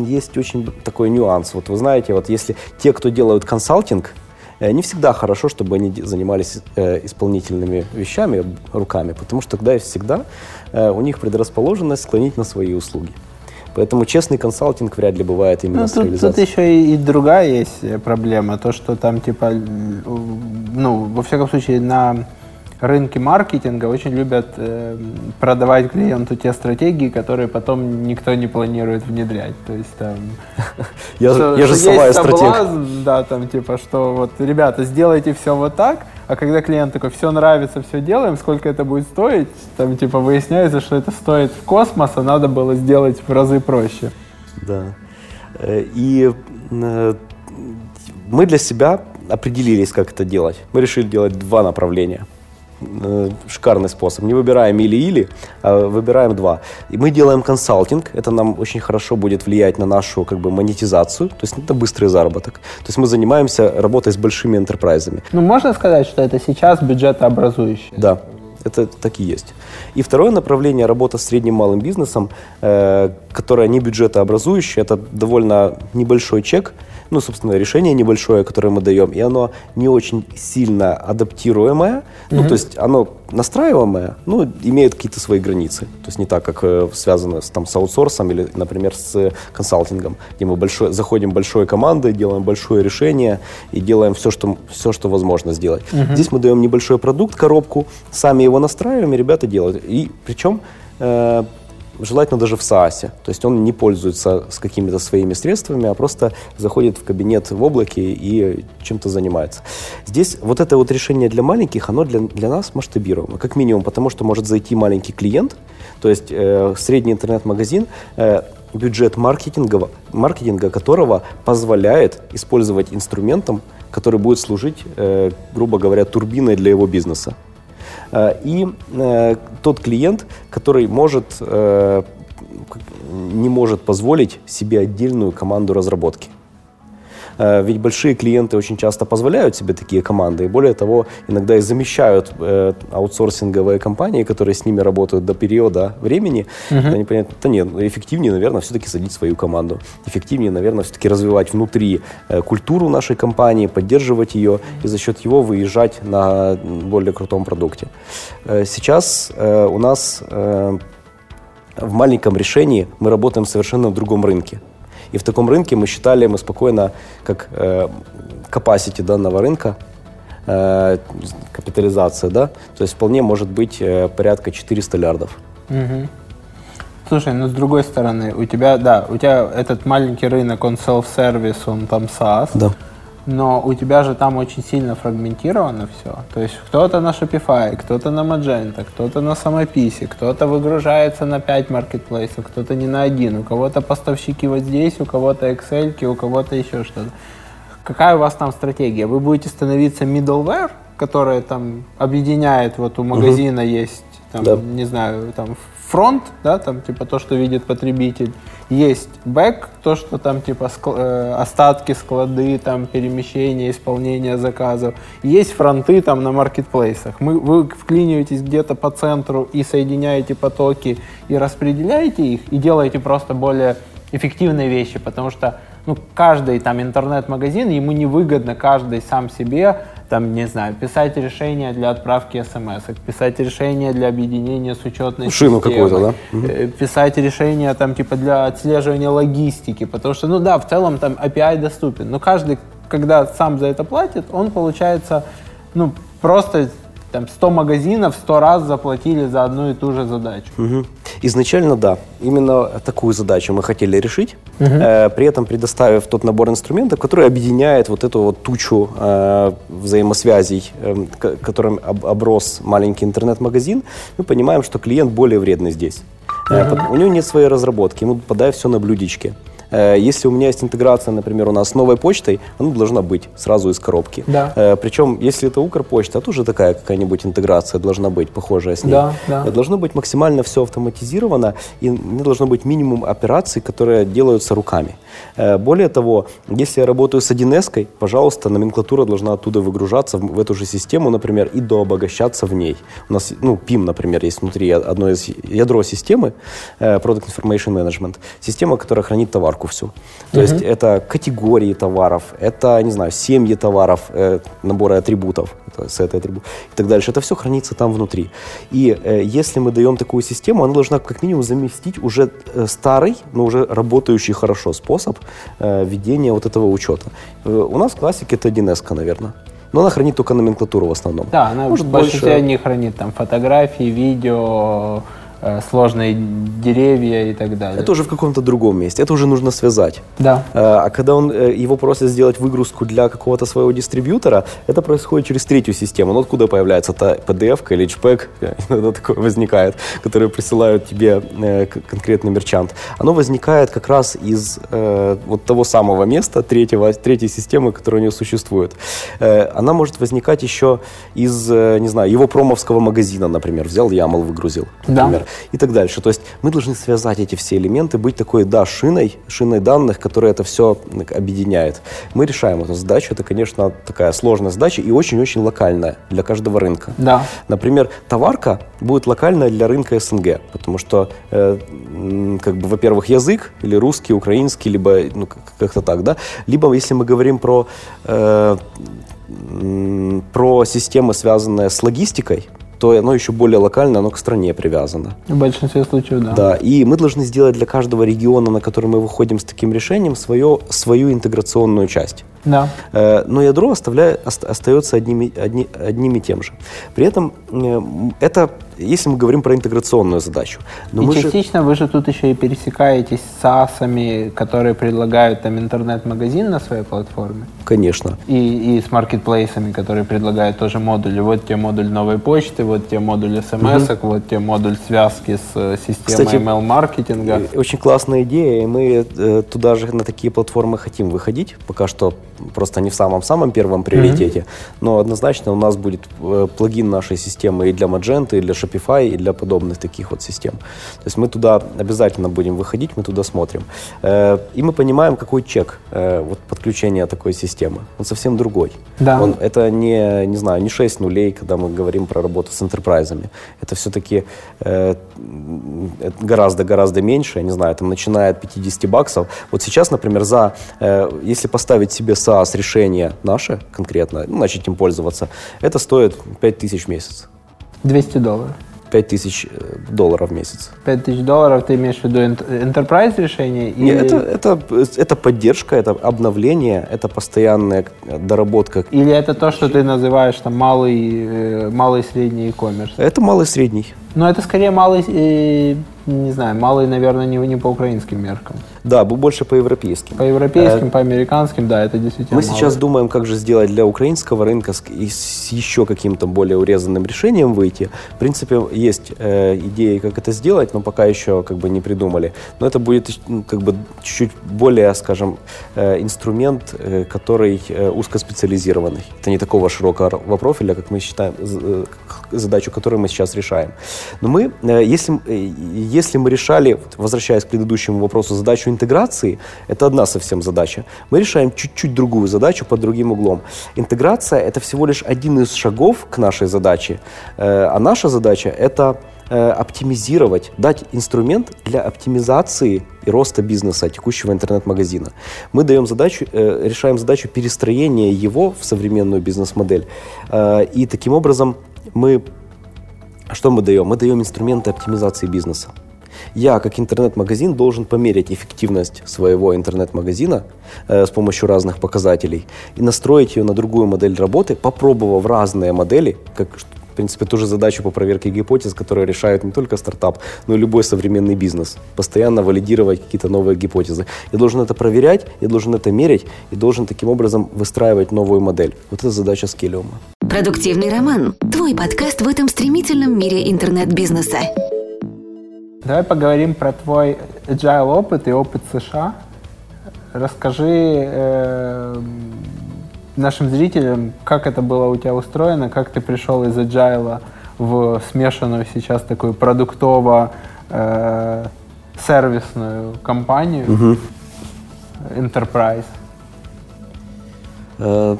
есть очень такой нюанс. Вот вы знаете, вот если те, кто делают консалтинг, не всегда хорошо, чтобы они занимались э, исполнительными вещами, руками, потому что тогда и всегда э, у них предрасположенность склонить на свои услуги. Поэтому честный консалтинг вряд ли бывает именно ну, с тут, тут еще и, и другая есть проблема, то, что там типа, ну, во всяком случае, на рынке маркетинга очень любят э, продавать клиенту те стратегии, которые потом никто не планирует внедрять. То есть там... *laughs* Я, что, я же сама стратег. Да, там типа, что вот, ребята, сделайте все вот так, а когда клиент такой, все нравится, все делаем, сколько это будет стоить, там типа выясняется, что это стоит в космос, а надо было сделать в разы проще. Да. Э, и э, мы для себя определились, как это делать. Мы решили делать два направления. Э, шикарный способ. Не выбираем или-или, а выбираем два. И мы делаем консалтинг. Это нам очень хорошо будет влиять на нашу как бы монетизацию. То есть это быстрый заработок. То есть мы занимаемся работой с большими энтерпрайзами. Ну, можно сказать, что это сейчас бюджетообразующее? Да. Это так и есть. И второе направление работа с средним малым бизнесом, э, которое не бюджетообразующее, это довольно небольшой чек, ну, собственно, решение небольшое, которое мы даем, и оно не очень сильно адаптируемое, mm-hmm. ну, то есть оно настраиваемое, но имеет какие-то свои границы. То есть не так, как э, связано с, там, с аутсорсом или, например, с консалтингом, где мы большой, заходим большой командой, делаем большое решение и делаем все, что, все, что возможно сделать. Mm-hmm. Здесь мы даем небольшой продукт, коробку, сами его настраиваем, и ребята делают. И причем э, желательно даже в SaaS. То есть он не пользуется с какими-то своими средствами, а просто заходит в кабинет в облаке и чем-то занимается. Здесь вот это вот решение для маленьких, оно для, для нас масштабируемо, как минимум, потому что может зайти маленький клиент, то есть э, средний интернет-магазин, э, бюджет маркетинга, маркетинга которого позволяет использовать инструментом, который будет служить, э, грубо говоря, турбиной для его бизнеса. Э, и э, тот клиент, который может, э, не может позволить себе отдельную команду разработки. Э, ведь большие клиенты очень часто позволяют себе такие команды, и более того, иногда и замещают э, аутсорсинговые компании, которые с ними работают до периода времени. Uh-huh. Они понимают, да нет, ну, эффективнее, наверное, все-таки садить свою команду. Эффективнее, наверное, все-таки развивать внутри э, культуру нашей компании, поддерживать ее и за счет его выезжать на более крутом продукте. Сейчас у нас в маленьком решении мы работаем совершенно в другом рынке. И в таком рынке мы считали, мы спокойно, как э, capacity данного рынка, э, капитализация, да, то есть вполне может быть э, порядка 400 лярдов. Угу. Слушай, ну с другой стороны, у тебя, да, у тебя этот маленький рынок, он self-service, он там SaaS. Да но у тебя же там очень сильно фрагментировано все. То есть кто-то на Shopify, кто-то на Magento, кто-то на самописи, кто-то выгружается на 5 маркетплейсов, кто-то не на один, у кого-то поставщики вот здесь, у кого-то Excel, у кого-то еще что-то. Какая у вас там стратегия? Вы будете становиться middleware, которая там объединяет, вот у магазина угу. есть, там, да. не знаю, там фронт, да, там типа то, что видит потребитель, есть бэк, то, что там типа ск- э, остатки, склады, там перемещение, исполнение заказов, есть фронты там на маркетплейсах. Мы, вы вклиниваетесь где-то по центру и соединяете потоки и распределяете их и делаете просто более эффективные вещи, потому что ну, каждый там интернет-магазин, ему невыгодно каждый сам себе там, не знаю, писать решения для отправки смс, писать решения для объединения с учетной Шину какую-то, да? Э, писать решения там типа для отслеживания логистики, потому что, ну да, в целом там API доступен, но каждый, когда сам за это платит, он получается, ну, просто там 100 магазинов 100 раз заплатили за одну и ту же задачу. Угу. Изначально, да, именно такую задачу мы хотели решить, угу. э, при этом предоставив тот набор инструментов, который объединяет вот эту вот тучу э, взаимосвязей, э, которым об, оброс маленький интернет-магазин, мы понимаем, что клиент более вредный здесь. Угу. Э, у него нет своей разработки, ему попадает все на блюдечке. Э, если у меня есть интеграция, например, у нас с новой почтой, она должна быть сразу из коробки. Да. Э, Причем, если это Укрпочта, тоже такая какая-нибудь интеграция должна быть, похожая с ней. Да, да. Э, должно быть максимально все автоматизировано, и не должно быть минимум операций, которые делаются руками. Более того, если я работаю с 1С, пожалуйста, номенклатура должна оттуда выгружаться в, эту же систему, например, и дообогащаться в ней. У нас, ну, PIM, например, есть внутри одной из ядро системы, Product Information Management, система, которая хранит товарку упаковку всю. То uh-huh. есть это категории товаров, это, не знаю, семьи товаров, э, наборы атрибутов, это, сеты атрибутов и так дальше. Это все хранится там внутри. И э, если мы даем такую систему, она должна как минимум заместить уже э, старый, но уже работающий хорошо способ э, ведения вот этого учета. Э, у нас в классике это 1С, наверное. Но она хранит только номенклатуру в основном. Да, она Может, в большинстве больше... не хранит там фотографии, видео, сложные деревья и так далее. Это уже в каком-то другом месте, это уже нужно связать. Да. Э, а когда он, э, его просят сделать выгрузку для какого-то своего дистрибьютора, это происходит через третью систему. Ну, откуда появляется та PDF или HPEG, иногда такое возникает, которые присылают тебе конкретный мерчант. Оно возникает как раз из вот того самого места, третьего, третьей системы, которая у него существует. Она может возникать еще из, не знаю, его промовского магазина, например. Взял YAML, выгрузил, например. Да и так дальше. То есть мы должны связать эти все элементы, быть такой, да, шиной, шиной данных, которая это все объединяет. Мы решаем эту задачу. Это, конечно, такая сложная задача и очень-очень локальная для каждого рынка. Да. Например, товарка будет локальная для рынка СНГ, потому что, э, как бы, во-первых, язык или русский, украинский, либо ну, как-то так, да. Либо, если мы говорим про э, про системы, связанные с логистикой, то оно еще более локально, оно к стране привязано. В большинстве случаев, да. Да, и мы должны сделать для каждого региона, на который мы выходим с таким решением, свое, свою интеграционную часть. Да. Э, но ядро оставляет, остается одними, одни, одним и тем же. При этом э, это, если мы говорим про интеграционную задачу. Но и частично же... вы же тут еще и пересекаетесь с SaaS, которые предлагают там интернет-магазин на своей платформе. Конечно. И, и с маркетплейсами, которые предлагают тоже модули. Вот те модуль новой почты, вот те модуль смс, угу. вот те модуль связки с э, системой Кстати, email-маркетинга. Очень классная идея, и мы туда же на такие платформы хотим выходить. Пока что просто не в самом-самом первом приоритете, mm-hmm. но однозначно у нас будет э, плагин нашей системы и для Magento, и для Shopify, и для подобных таких вот систем. То есть мы туда обязательно будем выходить, мы туда смотрим. Э, и мы понимаем, какой чек э, вот подключения такой системы. Он совсем другой. Да. Он, это не, не знаю, не 6 нулей, когда мы говорим про работу с энтерпрайзами. Это все-таки гораздо-гораздо меньше, я не знаю, там начиная от 50 баксов. Вот сейчас, например, за, если поставить себе SaaS решение наше конкретно, ну, начать им пользоваться, это стоит 5000 в месяц. 200 долларов. 5000 э, долларов в месяц. 5000 долларов ты имеешь в виду enterprise решение? Или... Нет, это, это, это поддержка, это обновление, это постоянная доработка. Или это то, что ты называешь там малый, э, малый средний e-commerce? Это малый средний. Но это скорее малый, э, не знаю, малый, наверное, не, не по украинским меркам. Да, больше по европейским. По европейским, э, по американским, да, это действительно Мы малый. сейчас думаем, как же сделать для украинского рынка с, и с еще каким-то более урезанным решением выйти. В принципе, есть э, идеи, как это сделать, но пока еще как бы не придумали. Но это будет ну, как бы чуть-чуть более, скажем, э, инструмент, э, который э, узкоспециализированный. Это не такого широкого профиля, как мы считаем, э, задачу, которую мы сейчас решаем. Но мы, э, если, э, если мы решали, возвращаясь к предыдущему вопросу, задачу интеграции, это одна совсем задача. Мы решаем чуть-чуть другую задачу под другим углом. Интеграция – это всего лишь один из шагов к нашей задаче, э, а наша задача – это оптимизировать, дать инструмент для оптимизации и роста бизнеса текущего интернет-магазина. Мы даем задачу, решаем задачу перестроения его в современную бизнес-модель. И таким образом мы что мы даем? Мы даем инструменты оптимизации бизнеса. Я, как интернет-магазин, должен померить эффективность своего интернет-магазина э, с помощью разных показателей и настроить ее на другую модель работы, попробовав разные модели, как в принципе, ту же задачу по проверке гипотез, которая решает не только стартап, но и любой современный бизнес. Постоянно валидировать какие-то новые гипотезы. Я должен это проверять, я должен это мерить и должен таким образом выстраивать новую модель. Вот это задача скеллиума. Продуктивный роман. Твой подкаст в этом стремительном мире интернет-бизнеса. Давай поговорим про твой agile опыт и опыт США. Расскажи э, нашим зрителям, как это было у тебя устроено, как ты пришел из agile в смешанную сейчас такую продуктово-сервисную э, компанию угу. Enterprise. Э,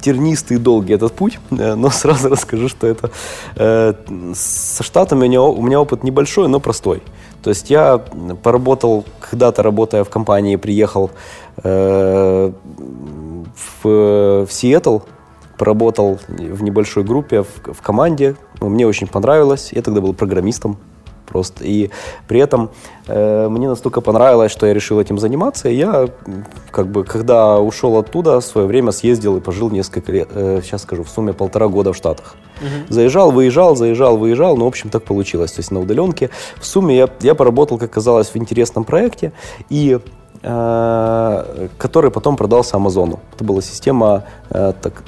тернистый и долгий этот путь, э, но *laughs* сразу расскажу, что это э, со Штатами у меня, у меня опыт небольшой, но простой. То есть я поработал, когда-то работая в компании, приехал э, в, в Сиэтл, поработал в небольшой группе, в, в команде. Мне очень понравилось. Я тогда был программистом просто. И при этом э, мне настолько понравилось, что я решил этим заниматься. И я, как бы, когда ушел оттуда, в свое время съездил и пожил несколько лет, э, сейчас скажу, в сумме полтора года в Штатах. Угу. Заезжал, выезжал, заезжал, выезжал, но, в общем, так получилось. То есть на удаленке. В сумме я, я поработал, как казалось, в интересном проекте. И Э, который потом продался Амазону. Это была система э, так,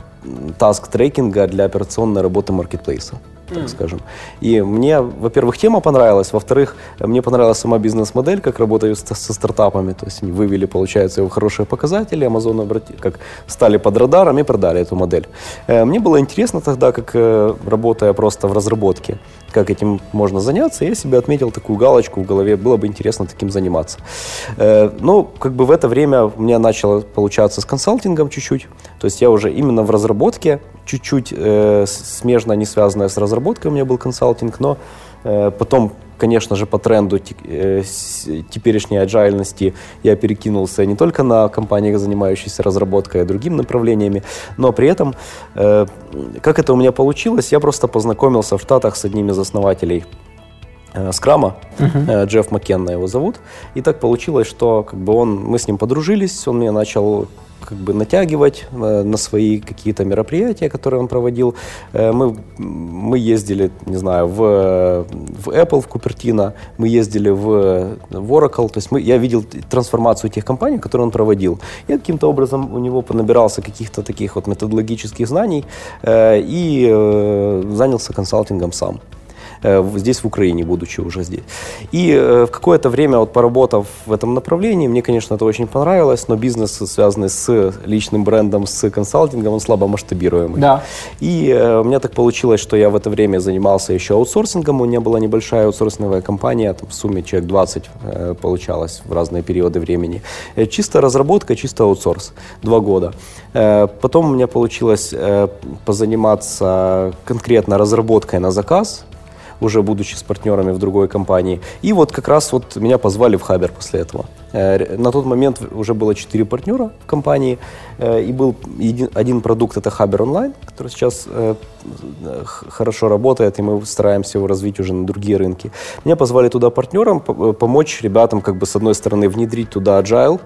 таск-трекинга для операционной работы маркетплейса так мм. скажем. И мне, во-первых, тема понравилась, во-вторых, мне понравилась сама бизнес-модель, как работают со стартапами, то есть они вывели, получается, его хорошие показатели, Amazon обрати, как стали под радаром и продали эту модель. Э, мне было интересно тогда, как работая просто в разработке, как этим можно заняться, я себе отметил такую галочку в голове, было бы интересно таким заниматься. Э, ну, как бы в это время у меня начало получаться с консалтингом чуть-чуть, то есть я уже именно в разработке, чуть-чуть э, смежно, не связанная с разработкой у меня был консалтинг, но э, потом конечно же, по тренду э, теперешней agile я перекинулся не только на компании, занимающиеся разработкой, а другими направлениями, но при этом, э, как это у меня получилось, я просто познакомился в Штатах с одним из основателей э, скрама, uh-huh. Джефф Маккенна его зовут. И так получилось, что как бы он, мы с ним подружились, он меня начал как бы натягивать э, на свои какие-то мероприятия, которые он проводил. Э, мы, мы ездили, не знаю, в, в Apple, в Купертино, мы ездили в, в Oracle, то есть мы, я видел трансформацию тех компаний, которые он проводил. Я каким-то образом у него понабирался каких-то таких вот методологических знаний э, и занялся консалтингом сам. Э, здесь, в Украине, будучи уже здесь. И э, в какое-то время, вот поработав в этом направлении, мне, конечно, это очень понравилось, но бизнес, связанный с личным брендом, с консалтингом, он слабо масштабируемый. Да. И э, у меня так получилось, что я в это время занимался еще аутсорсингом, у меня была небольшая аутсорсинговая компания, там в сумме человек 20 получалось в разные периоды времени. Чисто разработка, чисто аутсорс. Два года. Потом у меня получилось позаниматься конкретно разработкой на заказ, уже будучи с партнерами в другой компании. И вот как раз вот меня позвали в Хабер после этого. Э, на тот момент уже было четыре партнера в компании, э, и был один продукт, это Хабер онлайн, который сейчас э, хорошо работает, и мы стараемся его развить уже на другие рынки. Меня позвали туда партнером, помочь ребятам, как бы с одной стороны, внедрить туда agile,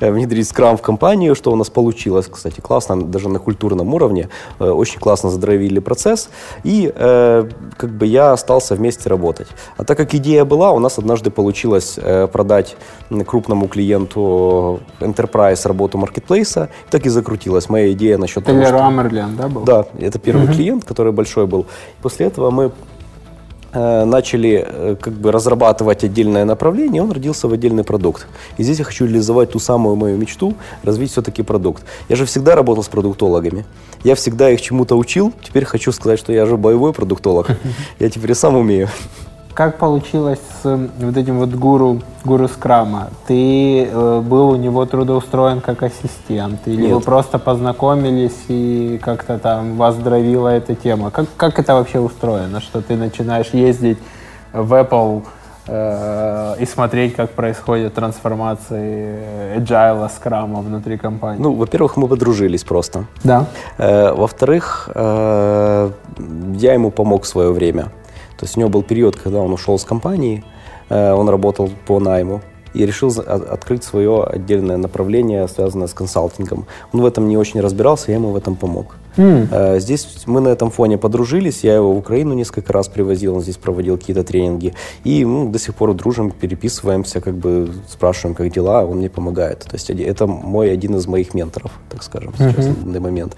внедрить скрам в компанию, что у нас получилось, кстати, классно, даже на культурном уровне, э, очень классно задровили процесс, и э, как бы я остался вместе работать. А так как идея была, у нас однажды получилось продать крупному клиенту Enterprise работу маркетплейса, так и закрутилась моя идея насчет того, что... Амерлен, да, был? Да, это первый uh клиент, который большой был. После этого мы Э, начали э, как бы разрабатывать отдельное направление, он родился в отдельный продукт. И здесь я хочу реализовать ту самую мою мечту, развить все-таки продукт. Я же всегда работал с продуктологами. Я всегда их чему-то учил. Теперь хочу сказать, что я же боевой продуктолог. *laughs* Я теперь сам умею. Как получилось с вот этим вот гуру, гуру скрама? Ты э, был у него трудоустроен как ассистент? Или Нет. вы просто познакомились и как-то там вас дровила эта тема? Как, как это вообще устроено, что ты начинаешь ездить в Apple э, и смотреть, как происходят трансформации agile, скрама внутри компании? Ну, во-первых, мы подружились просто. Да. Э, во-вторых, э, я ему помог в свое время. То есть у него был период, когда он ушел с компании, э, он работал по найму и решил открыть свое отдельное направление, связанное с консалтингом. Он в этом не очень разбирался, я ему в этом помог. Mm. Здесь мы на этом фоне подружились, я его в Украину несколько раз привозил, он здесь проводил какие-то тренинги, и ну, до сих пор дружим, переписываемся, как бы спрашиваем, как дела, он мне помогает. То есть это мой один из моих менторов, так скажем, сейчас mm-hmm. на данный момент.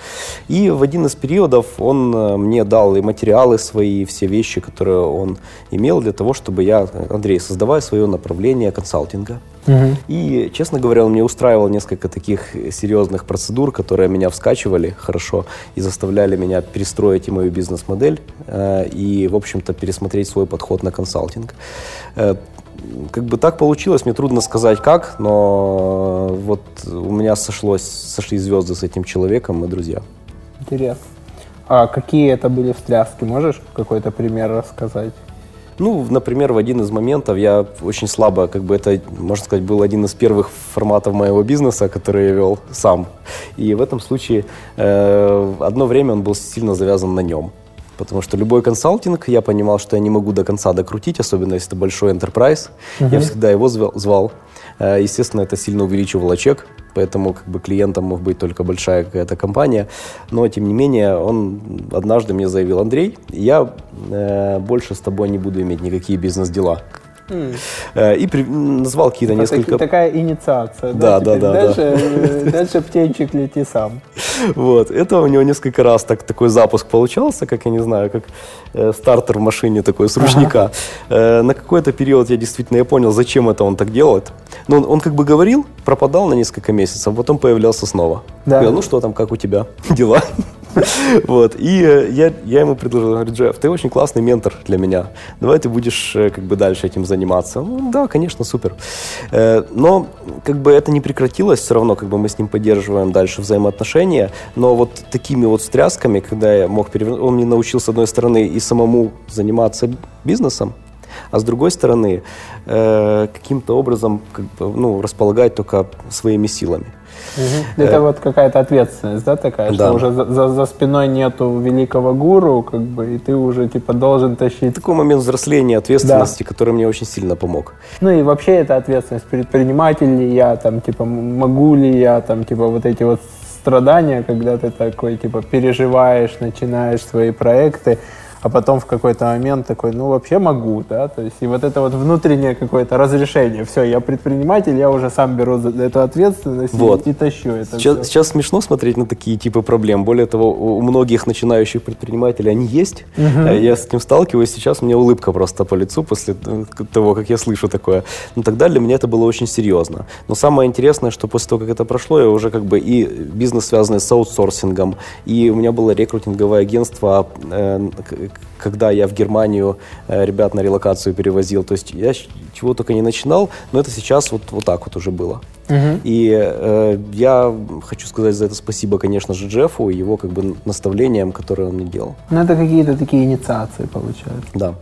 И в один из периодов он э, мне дал и материалы свои, и все вещи, которые он имел для того, чтобы я, Андрей, создавая свое направление консалтинга, Угу. И, честно говоря, он мне устраивал несколько таких серьезных процедур, которые меня вскачивали хорошо и заставляли меня перестроить и мою бизнес-модель, э, и, в общем-то, пересмотреть свой подход на консалтинг. Э, как бы так получилось, мне трудно сказать как, но вот у меня сошлось, сошли звезды с этим человеком, мы друзья. Интересно. А какие это были встряски? Можешь какой-то пример рассказать? Ну, например, в один из моментов я очень слабо, как бы это, можно сказать, был один из первых форматов моего бизнеса, который я вел сам. И в этом случае э, одно время он был сильно завязан на нем. Потому что любой консалтинг, я понимал, что я не могу до конца докрутить, особенно если это большой enterprise. Uh-huh. Я всегда его звал. Э, естественно, это сильно увеличивало чек, поэтому как бы клиентом мог быть только большая какая-то компания. Но, тем не менее, он однажды мне заявил, Андрей, я э, больше с тобой не буду иметь никакие бизнес-дела. Mm. И при, назвал какие-то Это несколько... Такая инициация. Да, да, да. Дальше, да. дальше птенчик лети сам. Вот. Это у него несколько раз так, такой запуск получался, как, я не знаю, как э, стартер в машине такой с ручника. Ага. Э, на какой-то период я действительно я понял, зачем это он так делает. Но он, он как бы говорил, пропадал на несколько месяцев, потом появлялся снова. Да. Говорил, ну что там, как у тебя дела? *laughs* Вот. И э, я, я ему предложил, говорю, Джефф, ты очень классный ментор для меня. Давай ты будешь э, как бы дальше этим заниматься. Ну, да, конечно, супер. Э, но как бы это не прекратилось, все равно как бы мы с ним поддерживаем дальше взаимоотношения. Но вот такими вот встрясками, когда я мог перевернуть, он мне научил, с одной стороны, и самому заниматься бизнесом, а с другой стороны, каким-то образом как бы, ну, располагать только своими силами. Угу. Это э, вот какая-то ответственность, да, такая, да. что уже за, за, за спиной нету великого гуру, как бы, и ты уже типа должен тащить. Такой момент взросления, ответственности, да. который мне очень сильно помог. Ну и вообще это ответственность предприниматель ли я, там, типа, могу ли я, там, типа, вот эти вот страдания, когда ты такой, типа, переживаешь, начинаешь свои проекты, а потом в какой-то момент такой, ну, вообще могу, да, то есть, и вот это вот внутреннее какое-то разрешение, все, я предприниматель, я уже сам беру за эту ответственность вот. и, и тащу это сейчас, все. сейчас смешно смотреть на такие типы проблем, более того, у многих начинающих предпринимателей они есть, угу. я с этим сталкиваюсь, сейчас мне улыбка просто по лицу после того, как я слышу такое, но тогда для меня это было очень серьезно, но самое интересное, что после того, как это прошло, я уже как бы и бизнес, связанный с аутсорсингом, и у меня было рекрутинговое агентство, э, когда я в Германию э, ребят на релокацию перевозил. То есть я чего только не начинал, но это сейчас вот, вот так вот уже было. Угу. И э, я хочу сказать за это спасибо, конечно же, Джеффу и его как бы наставлениям, которые он мне делал. Ну, это какие-то такие инициации, получается. Да.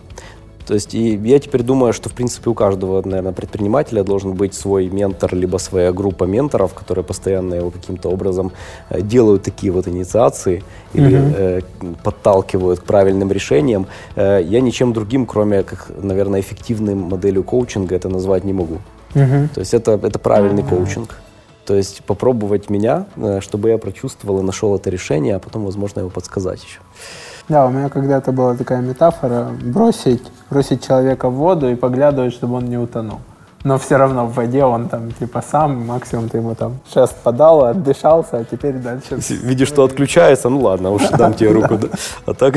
То есть и я теперь думаю, что в принципе у каждого, наверное, предпринимателя должен быть свой ментор, либо своя группа менторов, которые постоянно его каким-то образом э, делают такие вот инициации или угу. э, подталкивают к правильным решениям. Э, я ничем другим, кроме как, наверное, эффективной моделью коучинга это назвать не могу. Угу. То есть это, это правильный угу. коучинг. То есть попробовать меня, э, чтобы я прочувствовал и нашел это решение, а потом, возможно, его подсказать еще. Да, у меня когда-то была такая метафора бросить, бросить человека в воду и поглядывать, чтобы он не утонул. Но все равно в воде он там типа сам, максимум ты ему там шест подал, отдышался, а теперь дальше... Видишь, что отключается, ну ладно, уж дам тебе руку. *laughs* А так...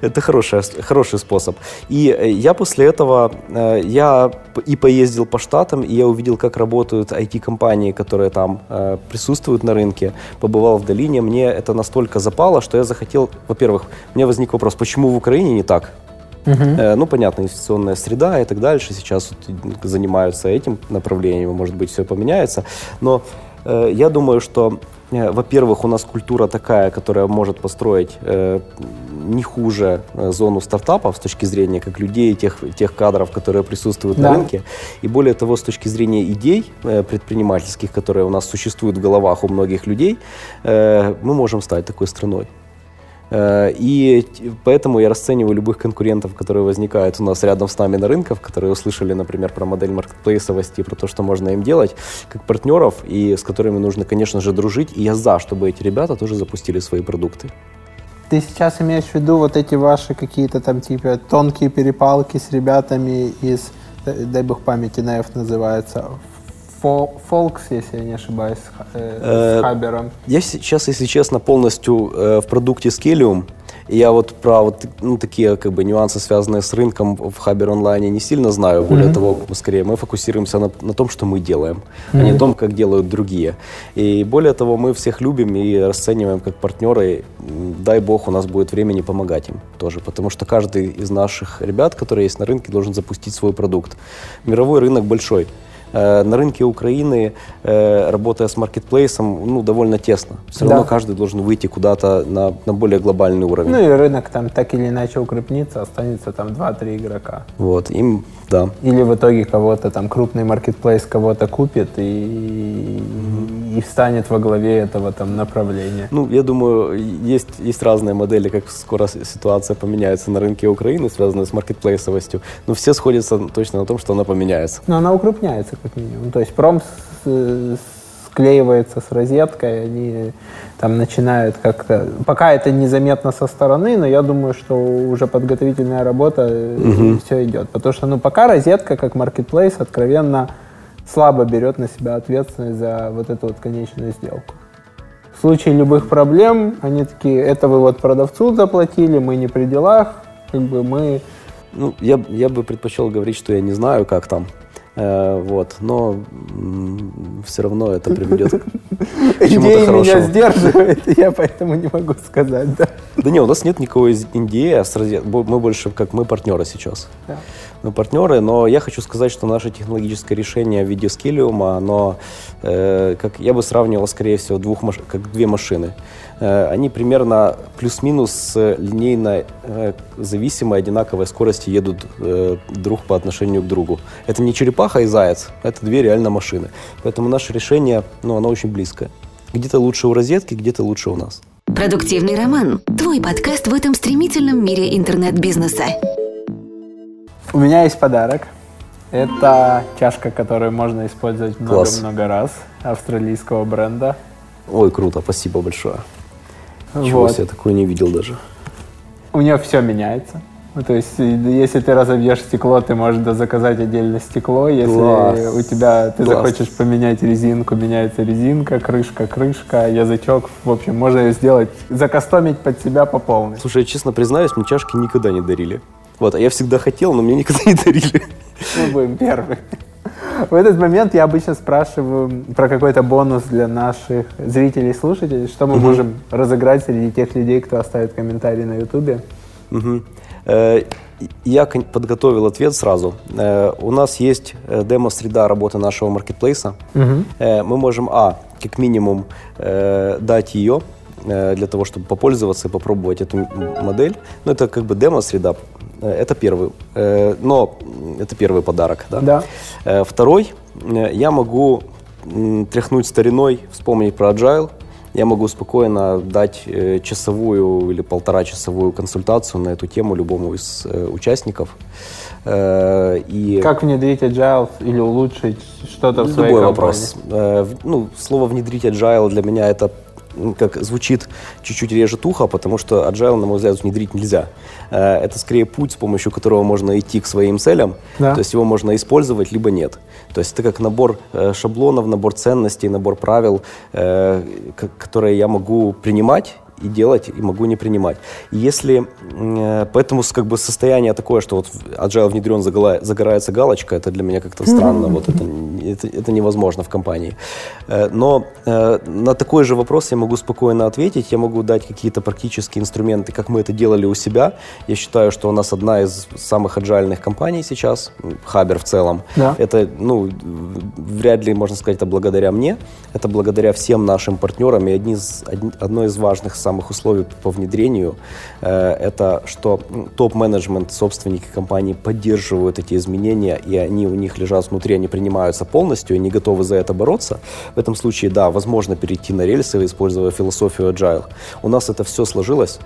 Это хороший, хороший способ. И э, я после этого, э, я и поездил по штатам, и я увидел, как работают IT-компании, которые там э, присутствуют на рынке, побывал в долине. Мне это настолько запало, что я захотел, во-первых, мне возник вопрос, почему в Украине не так? Uh-huh. Ну, понятно, инвестиционная среда и так дальше. Сейчас вот занимаются этим направлением, может быть, все поменяется. Но э, я думаю, что во-первых, у нас культура такая, которая может построить э, не хуже э, зону стартапов с точки зрения как людей, тех, тех кадров, которые присутствуют да. на рынке. И более того, с точки зрения идей э, предпринимательских, которые у нас существуют в головах у многих людей, э, мы можем стать такой страной. Э, и поэтому я расцениваю любых конкурентов, которые возникают у нас рядом с нами на рынках, которые услышали, например, про модель маркетплейсовости, про то, что можно им делать, как партнеров, и с которыми нужно, конечно же, дружить. И я за, чтобы эти ребята тоже запустили свои продукты. Ты сейчас имеешь в виду вот эти ваши какие-то там типа тонкие перепалки с ребятами из, дай бог памяти, НФ называется, Фолкс, если я не ошибаюсь, э, с э, Хабером. Я сейчас, если честно, полностью э, в продукте Scalium. Я вот про вот, ну, такие как бы нюансы, связанные с рынком в Хабер онлайне, не сильно знаю. Более mm-hmm. того, скорее мы фокусируемся на, на том, что мы делаем, mm-hmm. а не том, как делают другие. И более того, мы всех любим и расцениваем как партнеры. Дай бог, у нас будет времени помогать им тоже, потому что каждый из наших ребят, которые есть на рынке, должен запустить свой продукт. Мировой рынок большой. Э, на рынке Украины, э, работая с маркетплейсом, ну, довольно тесно. Все равно да. каждый должен выйти куда-то на, на более глобальный уровень. Ну и рынок там так или иначе укрепнется, останется там 2-3 игрока. Вот, им, да. Или в итоге кого-то там крупный маркетплейс кого-то купит и, и встанет во главе этого там направления. Ну, я думаю, есть, есть разные модели, как скоро ситуация поменяется на рынке Украины, связанная с маркетплейсовостью. Но все сходятся точно на том, что она поменяется. Но она укрупняется как минимум. То есть пром склеивается с розеткой, они там начинают как-то... Пока это незаметно со стороны, но я думаю, что уже подготовительная работа угу. все идет. Потому что ну, пока розетка, как маркетплейс, откровенно слабо берет на себя ответственность за вот эту вот конечную сделку. В случае любых проблем, они такие, это вы вот продавцу заплатили, мы не при делах, как бы мы... Ну, я, я бы предпочел говорить, что я не знаю, как там. Э, вот, но все равно это приведет к *laughs* чему-то хорошему. меня сдерживает, *laughs* я поэтому не могу сказать, да. Да не, у нас нет никакой идеи, а мы больше как мы партнеры сейчас. Да. Мы партнеры, но я хочу сказать, что наше технологическое решение в виде скелиума, оно, э, как я бы сравнивал, скорее всего, двух маш... как две машины. Э, они примерно плюс-минус линейно э, зависимой одинаковой скорости едут э, друг по отношению к другу. Это не черепаха, черепаха и заяц. Это две реально машины. Поэтому наше решение, ну, оно очень близкое. Где-то лучше у розетки, где-то лучше у нас. Продуктивный роман. Твой подкаст в этом стремительном мире интернет-бизнеса. У меня есть подарок. Это чашка, которую можно использовать много-много раз. Австралийского бренда. Ой, круто, спасибо большое. Чего вот. я такое не видел даже. У нее все меняется. Ну, то есть, если ты разобьешь стекло, ты можешь заказать отдельно стекло. Если Класс. у тебя ты Класс. захочешь поменять резинку, меняется резинка, крышка, крышка, язычок. В общем, можно ее сделать, закастомить под себя по полной. Слушай, я честно признаюсь, мне чашки никогда не дарили. Вот, а я всегда хотел, но мне никогда не дарили. Мы будем первые. В этот момент я обычно спрашиваю про какой-то бонус для наших зрителей и слушателей, что мы угу. можем разыграть среди тех людей, кто оставит комментарий на Ютубе. Угу. Я подготовил ответ сразу. Э, у нас есть э, демо-среда работы нашего маркетплейса. Угу. Мы можем, а, как минимум, дать ее для того, чтобы попользоваться и попробовать эту модель. Но это как бы демо-среда. Это первый. Но это первый подарок. Да? Да. Второй. Я могу тряхнуть стариной, вспомнить про Agile, я могу спокойно дать э, часовую или полтора часовую консультацию на эту тему любому из э, участников. Э, и как внедрить agile или улучшить что-то в своей Любой компании? вопрос. Ну, слово внедрить agile для меня это как звучит чуть-чуть режет ухо, потому что agile, на мой взгляд, внедрить нельзя. Э, это скорее путь, с помощью которого можно идти к своим целям. Да. То есть его можно использовать, либо нет. То есть это как набор э, шаблонов, набор ценностей, набор правил, э, которые я могу принимать и делать, и могу не принимать. Если, э, поэтому как бы состояние такое, что вот agile внедрен, загорается галочка, это для меня как-то странно, вот это, это, это невозможно в компании. Э, но э, на такой же вопрос я могу спокойно ответить, я могу дать какие-то практические инструменты, как мы это делали у себя. Я считаю, что у нас одна из самых аджальных компаний сейчас, Хабер в целом. Да. Это, ну, вряд ли можно сказать, это благодаря мне, это благодаря всем нашим партнерам и одни из, одно из важных самых условий по внедрению, э, это что топ-менеджмент, собственники компании поддерживают эти изменения, и они у них лежат внутри, они принимаются полностью, и не готовы за это бороться. В этом случае, да, возможно перейти на рельсы, используя философию agile. У нас это все сложилось,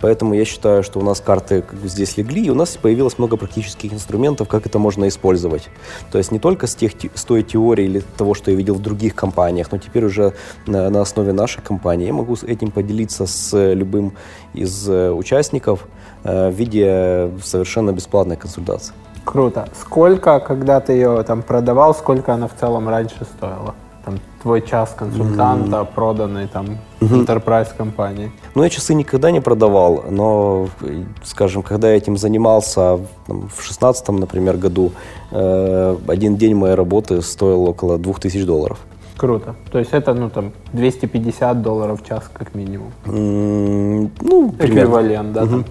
Поэтому я считаю, что у нас карты здесь легли, и у нас появилось много практических инструментов, как это можно использовать. То есть не только с, тех, с той теории или того, что я видел в других компаниях, но теперь уже на, на основе нашей компании я могу этим поделиться с любым из э, участников э, в виде совершенно бесплатной консультации. Круто. Сколько, когда ты ее там продавал, сколько она в целом раньше стоила? Там, твой час консультанта, mm. проданный там mm-hmm. enterprise компании? Ну, я часы никогда не продавал, но, скажем, когда я этим занимался там, в шестнадцатом, например, году, э, один день моей работы стоил около 2000 долларов. Круто. То есть это, ну, там, 250 долларов в час как минимум? Mm, ну, Эквивалент, да, угу. там,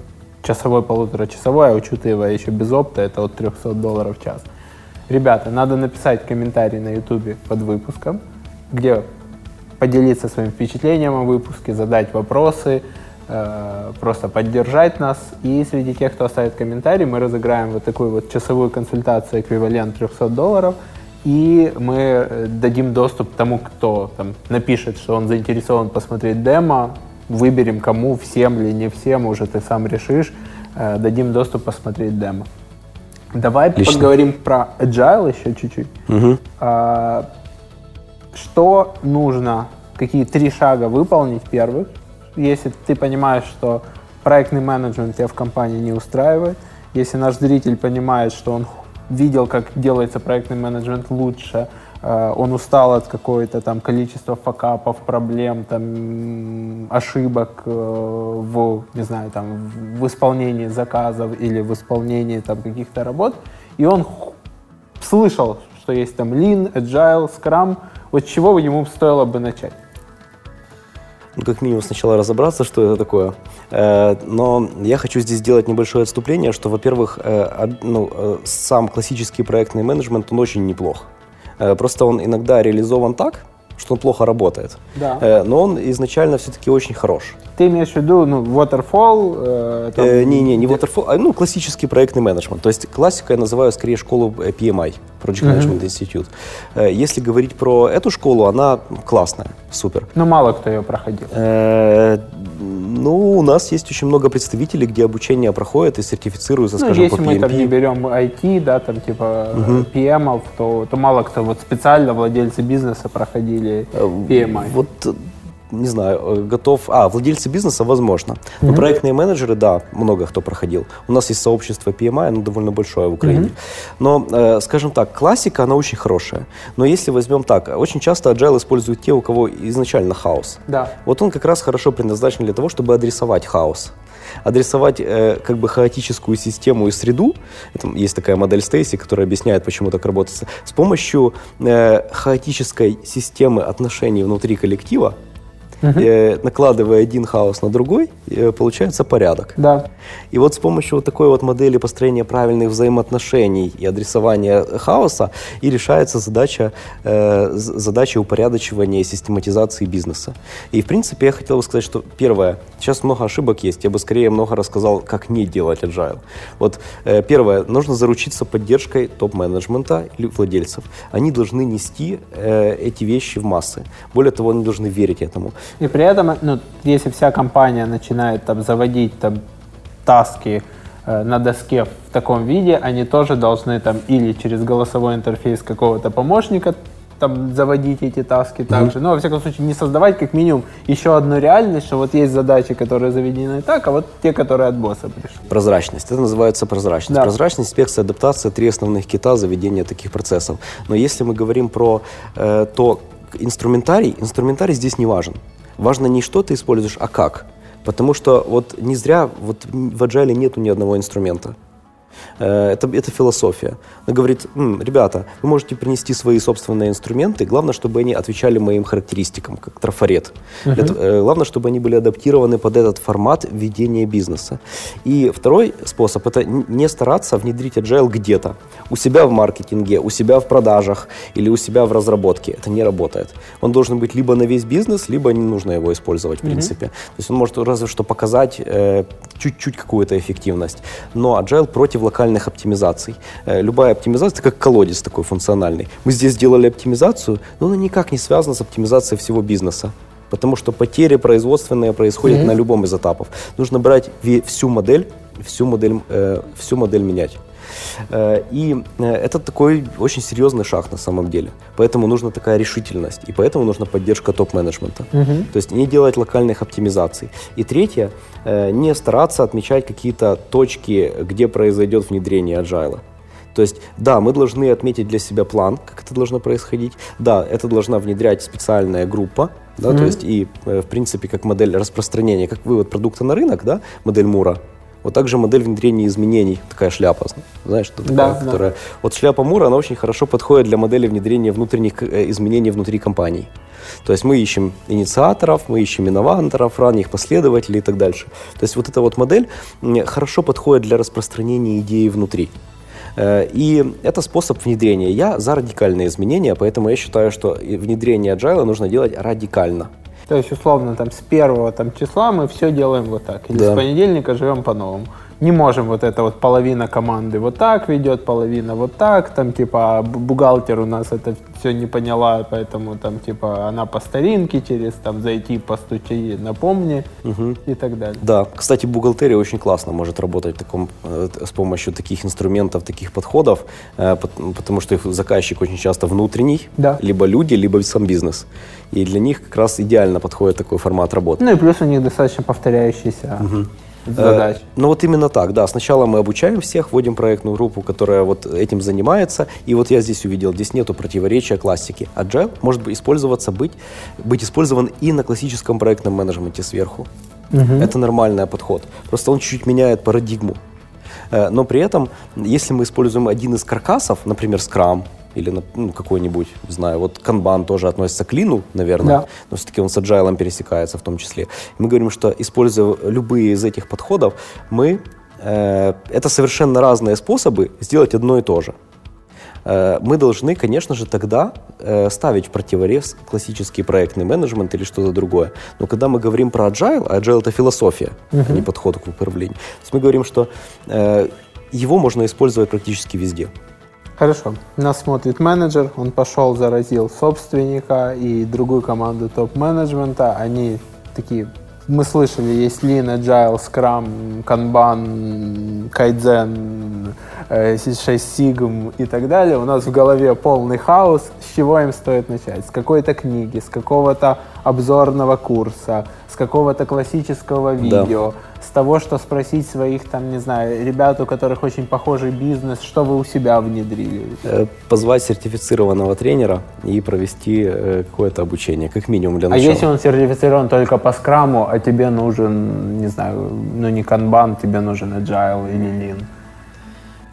часовой, полуторачасовой, а учитывая еще без опта, это от 300 долларов в час. Ребята, надо написать комментарий на ютубе под выпуском, где поделиться своим впечатлением о выпуске, задать вопросы, э, просто поддержать нас. И среди тех, кто оставит комментарий, мы разыграем вот такую вот часовую консультацию, эквивалент 300 долларов, и мы э, дадим доступ тому, кто там, напишет, что он заинтересован посмотреть демо, выберем кому, всем или не всем, уже ты сам решишь, э, дадим доступ посмотреть демо. Давай Лично. поговорим про agile еще чуть-чуть. Угу. А, что нужно, какие три шага выполнить первых, если ты понимаешь, что проектный менеджмент тебя в компании не устраивает, если наш зритель понимает, что он видел, как делается проектный менеджмент лучше, он устал от какого-то там количества факапов, проблем, там, ошибок э, в, не знаю, там, в исполнении заказов или в исполнении там каких-то работ, и он слышал, что есть там Lean, Agile, Scrum, вот чего ему стоило бы начать? Ну, как минимум сначала разобраться, что это такое. Э, но я хочу здесь сделать небольшое отступление, что, во-первых, ну, сам классический проектный менеджмент, он очень неплох. Э, просто он иногда реализован так, что он плохо работает. Да. Э, но он изначально все-таки очень хорош. Ты имеешь в виду, ну, waterfall? Э, там, э, не, не, не waterfall, а ну, классический проектный менеджмент. То есть классика я называю скорее школу PMI, Project Management mm-hmm. Institute. Э, если говорить про эту школу, она классная, супер. Но мало кто ее проходил. Э, ну, у нас есть очень много представителей, где обучение проходит и сертифицируется, ну, скажем, если по мы там не берем IT, да, там типа угу. PM, то, то мало кто, вот специально владельцы бизнеса проходили PMI. Вот не знаю, э, готов... А, владельцы бизнеса, возможно. Но mm-hmm. проектные менеджеры, да, много кто проходил. У нас есть сообщество PMI, оно довольно большое в Украине. Mm-hmm. Но, э, скажем так, классика, она очень хорошая. Но если возьмем так, очень часто agile используют те, у кого изначально хаос. Да. Вот он как раз хорошо предназначен для того, чтобы адресовать хаос адресовать э, как бы хаотическую систему и среду, это, есть такая модель Стейси, которая объясняет, почему так работает, с помощью э, хаотической системы отношений внутри коллектива, угу. э, накладывая один хаос на другой, э, получается порядок. Да. И вот с помощью вот такой вот модели построения правильных взаимоотношений и адресования хаоса и решается задача, э, задача упорядочивания и систематизации бизнеса. И, в принципе, я хотел бы сказать, что первое, сейчас много ошибок есть, я бы скорее много рассказал, как не делать agile. Вот э, первое, нужно заручиться поддержкой топ-менеджмента или владельцев. Они должны нести э, эти вещи в массы. Более того, они должны верить этому. И при этом, ну, если вся компания начинает там заводить там таски э, на доске в таком виде, они тоже должны там или через голосовой интерфейс какого-то помощника там заводить эти таски также. Mm-hmm. Но, во всяком случае, не создавать как минимум еще одну реальность, что вот есть задачи, которые заведены так, а вот те, которые от босса пришли. Прозрачность. Это называется прозрачность. Да. Прозрачность, инспекция, адаптация – три основных кита заведения таких процессов. Но если мы говорим про э, то, инструментарий, инструментарий здесь не важен. Важно не что ты используешь, а как. Потому что вот не зря вот в Agile нету ни одного инструмента. Э, это, это философия. Она говорит, М, ребята, вы можете принести свои собственные инструменты, главное, чтобы они отвечали моим характеристикам, как трафарет. Uh-huh. Это, э, главное, чтобы они были адаптированы под этот формат ведения бизнеса. И второй способ – это не стараться внедрить agile где-то. У себя в маркетинге, у себя в продажах или у себя в разработке. Это не работает. Он должен быть либо на весь бизнес, либо не нужно его использовать, в uh-huh. принципе. То есть он может разве что показать э, чуть-чуть какую-то эффективность. Но agile против локальных оптимизаций. Э, любая оптимизация – это как колодец такой функциональный. Мы здесь сделали оптимизацию, но она никак не связана с оптимизацией всего бизнеса. Потому что потери производственные происходят mm-hmm. на любом из этапов. Нужно брать всю модель, всю модель, э, всю модель менять. Э, и э, это такой очень серьезный шаг на самом деле. Поэтому нужна такая решительность. И поэтому нужна поддержка топ-менеджмента. Угу. То есть не делать локальных оптимизаций. И третье, э, не стараться отмечать какие-то точки, где произойдет внедрение agile. То есть, да, мы должны отметить для себя план, как это должно происходить. Да, это должна внедрять специальная группа, да, mm-hmm. то есть и, в принципе, как модель распространения, как вывод продукта на рынок, да, модель Мура, вот также модель внедрения изменений, такая шляпа, знаешь, что такая, да, которая... Да. Вот шляпа Мура, она очень хорошо подходит для модели внедрения внутренних э, изменений внутри компаний. То есть мы ищем инициаторов, мы ищем инноваторов, ранних последователей и так дальше. То есть вот эта вот модель хорошо подходит для распространения идеи внутри. Э, и это способ внедрения. Я за радикальные изменения, поэтому я считаю, что внедрение agile нужно делать радикально. То есть, условно, там, с первого там, числа мы все делаем вот так. Или да. с понедельника живем по-новому не можем вот это вот половина команды вот так ведет, половина вот так, там типа бухгалтер у нас это все не поняла, поэтому там типа она по старинке через там зайти, постучи, напомни угу. и так далее. Да, кстати, бухгалтерия очень классно может работать в таком, э, с помощью таких инструментов, таких подходов, э, потому что их заказчик очень часто внутренний, да. либо люди, либо сам бизнес. И для них как раз идеально подходит такой формат работы. Ну и плюс у них достаточно повторяющийся. Угу задач. Э, ну вот именно так, да. Сначала мы обучаем всех, вводим проектную группу, которая вот этим занимается. И вот я здесь увидел, здесь нету противоречия классики. Agile может быть использоваться, быть, быть использован и на классическом проектном менеджменте сверху. Угу. Это нормальный подход. Просто он чуть-чуть меняет парадигму. Э, но при этом, если мы используем один из каркасов, например, Scrum, или ну, какой-нибудь, не знаю, вот канбан тоже относится к лину, наверное, да. но все-таки он с agile пересекается в том числе. Мы говорим, что используя любые из этих подходов, мы э, это совершенно разные способы сделать одно и то же. э, мы должны, конечно же, тогда э, ставить в противорез классический проектный менеджмент или что-то другое. Но когда мы говорим про agile, а agile это философия, uh-huh. а не подход к управлению, то есть мы говорим, что э, его можно использовать практически везде. Хорошо. Нас смотрит менеджер, он пошел, заразил собственника и другую команду топ-менеджмента. Они такие мы слышали, есть Lean, Agile, Scrum, Kanban, Kaizen, 6 Sigm и так далее. У нас в голове полный хаос. С чего им стоит начать? С какой-то книги, с какого-то обзорного курса, с какого-то классического видео, да. с того, что спросить своих, там, не знаю, ребят, у которых очень похожий бизнес, что вы у себя внедрили? Э, позвать сертифицированного тренера и провести э, какое-то обучение, как минимум для а начала. А если он сертифицирован только по скраму, а тебе нужен, не знаю, ну не канбан, тебе нужен agile или lean?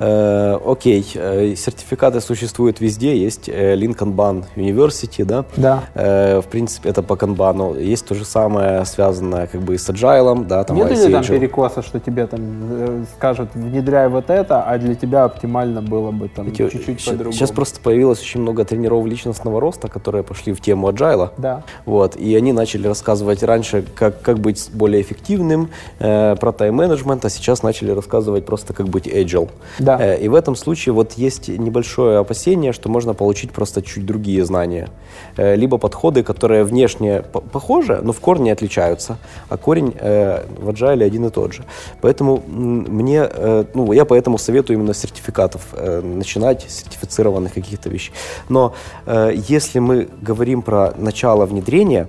Э, окей, э, сертификаты существуют везде, есть э, Lean Kanban University, да? Да. Э, в принципе, это по канбану. Есть то же самое, связанное как бы с agile, да, там Нет ли там перекоса, что тебе там скажут, внедряй вот это, а для тебя оптимально было бы там чуть-чуть по-другому? Сейчас просто появилось очень много тренеров личностного роста, которые пошли в тему agile. Да. Вот, и они начали рассказывать раньше, как, как быть более эффективным, э, про тайм-менеджмент, а сейчас начали рассказывать просто, как быть agile. Да. Э, и в этом случае вот есть небольшое опасение, что можно получить просто чуть другие знания. Э, либо подходы, которые внешне похожи, но в корне отличаются, а корень э, в agile один и тот же. Поэтому мне, ну, я поэтому советую именно сертификатов начинать, сертифицированных каких-то вещей. Но если мы говорим про начало внедрения,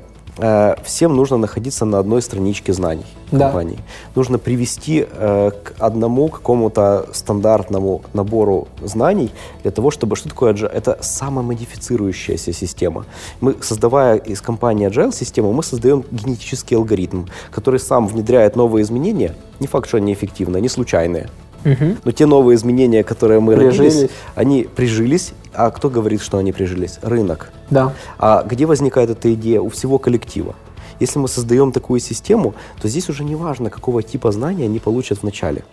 всем нужно находиться на одной страничке знаний да. компании. Нужно привести э, к одному какому-то стандартному набору знаний для того, чтобы... Что такое Agile? Это самомодифицирующаяся система. Мы, создавая из компании Agile систему, мы создаем генетический алгоритм, который сам внедряет новые изменения. Не факт, что они эффективны, они случайные. Угу. Но те новые изменения, которые мы прижились. родились, они прижились. А кто говорит, что они прижились? Рынок. Да. А где возникает эта идея? У всего коллектива. Если мы создаем такую систему, то здесь уже не важно, какого типа знания они получат в начале.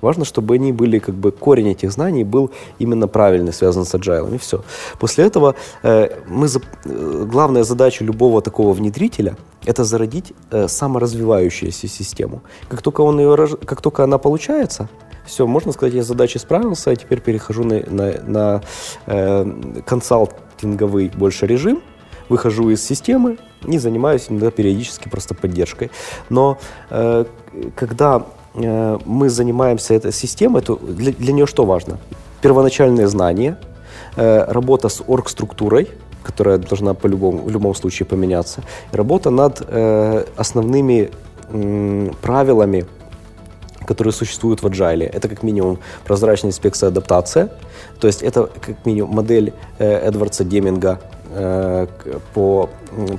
Важно, чтобы они были, как бы, корень этих знаний был именно правильный, связан с agile, и все. После этого э, мы, э, главная задача любого такого внедрителя – это зародить э, саморазвивающуюся систему. Как только, он ее, как только она получается, все, можно сказать, я с задачей справился, а теперь перехожу на, на, на э, консалтинговый больше режим, выхожу из системы и занимаюсь иногда периодически просто поддержкой. Но э, когда э, мы занимаемся этой системой, то для, для нее что важно? Первоначальные знания, э, работа с оргструктурой, которая должна по любому, в любом случае поменяться, работа над э, основными э, правилами которые существуют в Agile. Это как минимум прозрачная инспекция адаптация, то есть это как минимум модель э, Эдвардса Деминга э, по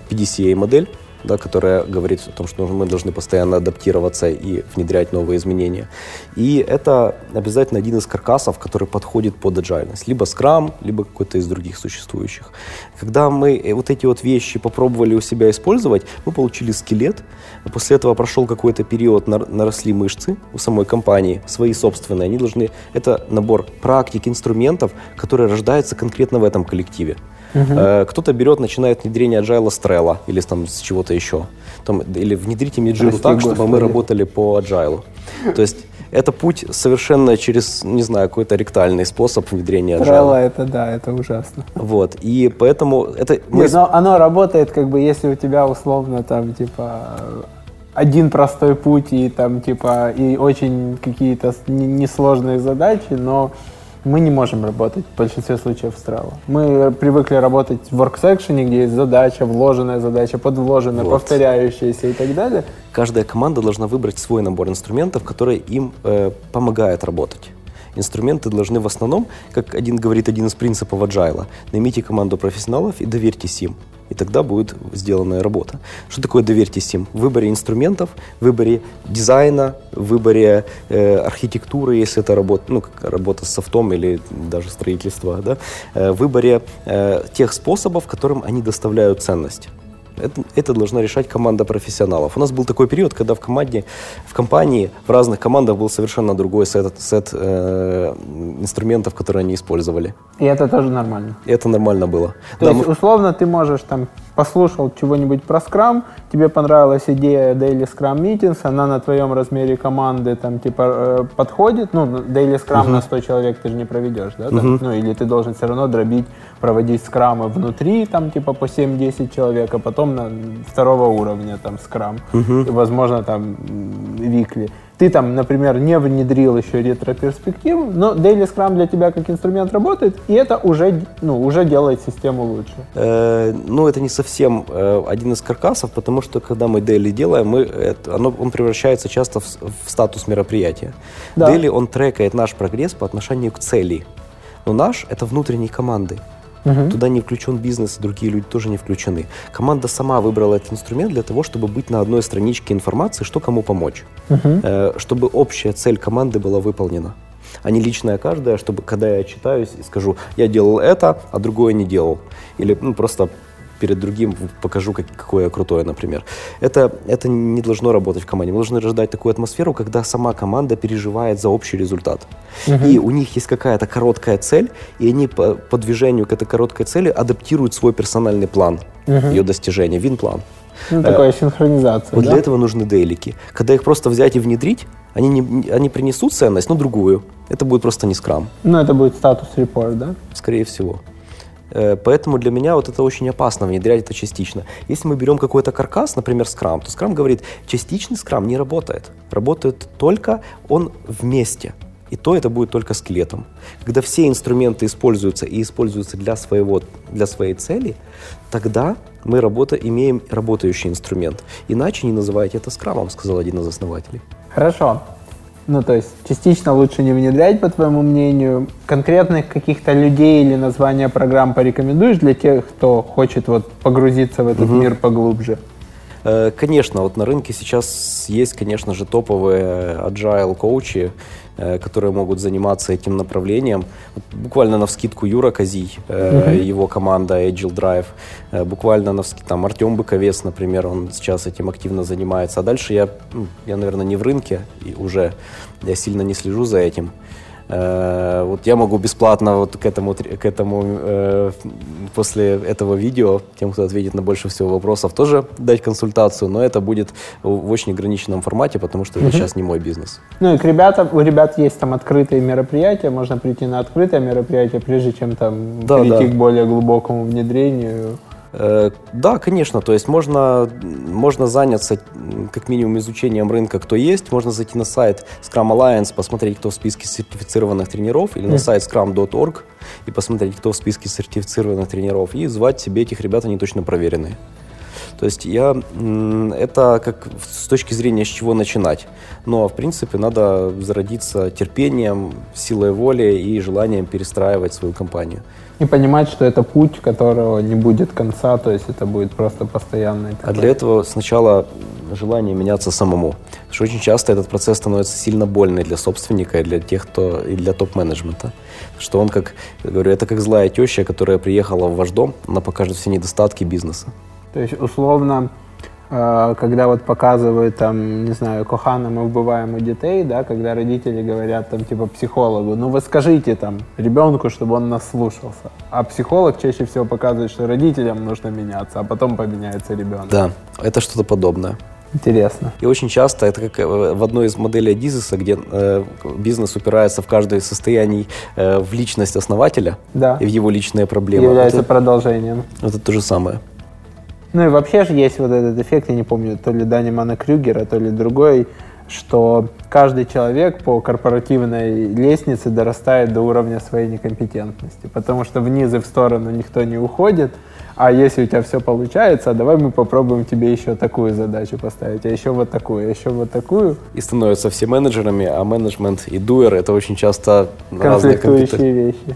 PDCA модель, да, которая говорит о том, что мы должны постоянно адаптироваться и внедрять новые изменения. И это обязательно один из каркасов, который подходит под agile. Либо Scrum, либо какой-то из других существующих. Когда мы э, вот эти вот вещи попробовали у себя использовать, мы получили скелет. После этого прошел какой-то период, наросли мышцы у самой компании, свои собственные. Они должны... Это набор практик, инструментов, которые рождаются конкретно в этом коллективе. Uh-huh. Кто-то берет, начинает внедрение agile с Trello или там с чего-то еще. Там, или внедрите Midjiro так, Господи. чтобы мы работали по agile. *laughs* То есть это путь совершенно через, не знаю, какой-то ректальный способ внедрения agile. Trello это да, это ужасно. Вот, и поэтому это... Мы... Нет, но оно работает, как бы, если у тебя условно там, типа, один простой путь и там, типа, и очень какие-то несложные задачи, но мы не можем работать в большинстве случаев в Trello. Мы привыкли работать в work где есть задача, вложенная задача, подвложенная, вот. повторяющаяся и так далее. Каждая команда должна выбрать свой набор инструментов, которые им э, помогают работать. Инструменты должны в основном, как один говорит один из принципов agile, наймите команду профессионалов и доверьтесь им и тогда будет сделанная работа. Что такое доверьтесь им? В выборе инструментов, в выборе дизайна, в выборе э, архитектуры, если это работа, ну, как работа с софтом или даже строительство, да? э, в выборе э, тех способов, которым они доставляют ценность. Это, это должна решать команда профессионалов. У нас был такой период, когда в команде, в компании, в разных командах был совершенно другой сет, сет э, инструментов, которые они использовали. И это тоже нормально. И это нормально было. То да, есть, мы... условно, ты можешь там послушал чего-нибудь про Scrum, тебе понравилась идея Daily Scrum Meetings, она на твоем размере команды там типа э, подходит, ну, Daily Scrum uh-huh. на 100 человек ты же не проведешь, да, там, uh-huh. ну, или ты должен все равно дробить, проводить скрамы внутри, там, типа по 7-10 человек, а потом на второго уровня там скрам, uh-huh. и, возможно, там викли ты там, например, не внедрил еще ретро-перспективу, но Daily Scrum для тебя как инструмент работает, и это уже, ну, уже делает систему лучше. Э, ну, это не совсем э, один из каркасов, потому что когда мы Daily делаем, мы, это, оно, он превращается часто в, в статус мероприятия. Да. Daily, он трекает наш прогресс по отношению к цели. Но наш — это внутренней команды. Угу. Туда не включен бизнес, другие люди тоже не включены. Команда сама выбрала этот инструмент для того, чтобы быть на одной страничке информации, что кому помочь. Угу. Чтобы общая цель команды была выполнена а не личная каждая, чтобы когда я читаюсь и скажу, я делал это, а другое не делал. Или ну, просто перед другим покажу, как, какое я крутое, например. Это, это не должно работать в команде. Мы должны рождать такую атмосферу, когда сама команда переживает за общий результат. Угу. И у них есть какая-то короткая цель, и они по, по движению к этой короткой цели адаптируют свой персональный план угу. ее достижения, вин-план. Ну, такая э, синхронизация. Вот да? для этого нужны дейлики. Когда их просто взять и внедрить, они, не, они принесут ценность, но другую. Это будет просто не скрам. Ну, это будет статус-репорт, да? Скорее всего. Э, поэтому для меня вот это очень опасно, внедрять это частично. Если мы берем какой-то каркас, например, скрам, то скрам говорит, частичный скрам не работает. Работает только он вместе. И то это будет только скелетом. Когда все инструменты используются и используются для, своего, для своей цели, тогда мы работа, имеем работающий инструмент. Иначе не называйте это скрамом, сказал один из основателей. Хорошо. Ну, то есть частично лучше не внедрять, по твоему мнению. Конкретных каких-то людей или названия программ порекомендуешь для тех, кто хочет вот погрузиться в этот угу. мир поглубже? Э, конечно, вот на рынке сейчас есть, конечно же, топовые agile коучи, которые могут заниматься этим направлением. Вот буквально на вскидку Юра Козий, mm-hmm. его команда Agile Drive, э, буквально на вскидку, там Артем Быковец, например, он сейчас этим активно занимается. А дальше я, ну, я, наверное, не в рынке и уже, я сильно не слежу за этим. Э, вот я могу бесплатно вот к этому, к этому э, после этого видео, тем, кто ответит на больше всего вопросов, тоже дать консультацию, но это будет в очень ограниченном формате, потому что угу. это сейчас не мой бизнес. Ну и к ребятам, у ребят есть там открытые мероприятия, можно прийти на открытое мероприятие, прежде чем там да, перейти да. к более глубокому внедрению. Э, да, конечно, то есть можно, можно заняться как минимум изучением рынка, кто есть, можно зайти на сайт Scrum Alliance, посмотреть, кто в списке сертифицированных тренеров, или на сайт scrum.org и посмотреть, кто в списке сертифицированных тренеров, и звать себе этих ребят, они точно проверенные. То есть я, это как с точки зрения с чего начинать. Но, в принципе, надо зародиться терпением, силой воли и желанием перестраивать свою компанию. И понимать, что это путь, которого не будет конца, то есть это будет просто постоянный. А для этого сначала желание меняться самому. Потому что очень часто этот процесс становится сильно больный для собственника и для тех, кто и для топ-менеджмента. Что он, как говорю, это как злая теща, которая приехала в ваш дом, она покажет все недостатки бизнеса. То есть, условно, когда вот показывают там, не знаю, кохана мы вбываем у детей, да, когда родители говорят там типа психологу, ну вы скажите там ребенку, чтобы он нас слушался. А психолог чаще всего показывает, что родителям нужно меняться, а потом поменяется ребенок. Да, это что-то подобное. Интересно. И очень часто это как э, в одной из моделей Дизеса, где э, бизнес упирается в каждое из состояний э, в личность основателя да. и в его личные проблемы. Является это, продолжением. Это то же самое. Ну и вообще же есть вот этот эффект, я не помню, то ли Данимана Крюгера, то ли другой, что каждый человек по корпоративной лестнице дорастает до уровня своей некомпетентности, потому что вниз и в сторону никто не уходит, а если у тебя все получается, давай мы попробуем тебе еще такую задачу поставить, а еще вот такую, а еще вот такую. И становятся все менеджерами, а менеджмент и дуэр — это очень часто разные вещи.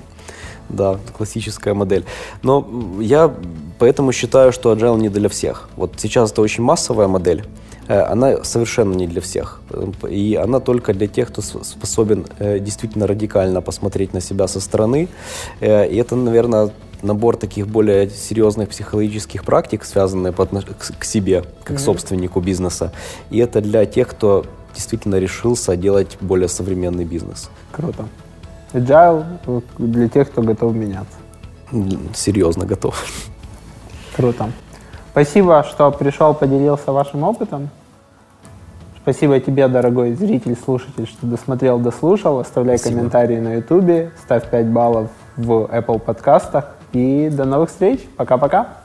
Да, классическая модель. Но я поэтому считаю, что agile не для всех. Вот сейчас это очень массовая модель, э, она совершенно не для всех. И она только для тех, кто способен э, действительно радикально посмотреть на себя со стороны. Э, и это, наверное, набор таких более серьезных психологических практик, связанных по отнош... к себе, как mm-hmm. собственнику бизнеса. И это для тех, кто действительно решился делать более современный бизнес. Круто. Agile для тех, кто готов меняться. Серьезно готов. Круто. Спасибо, что пришел, поделился вашим опытом. Спасибо тебе, дорогой зритель, слушатель, что досмотрел, дослушал. Оставляй Спасибо. комментарии на YouTube, ставь 5 баллов в Apple подкастах. И до новых встреч. Пока-пока.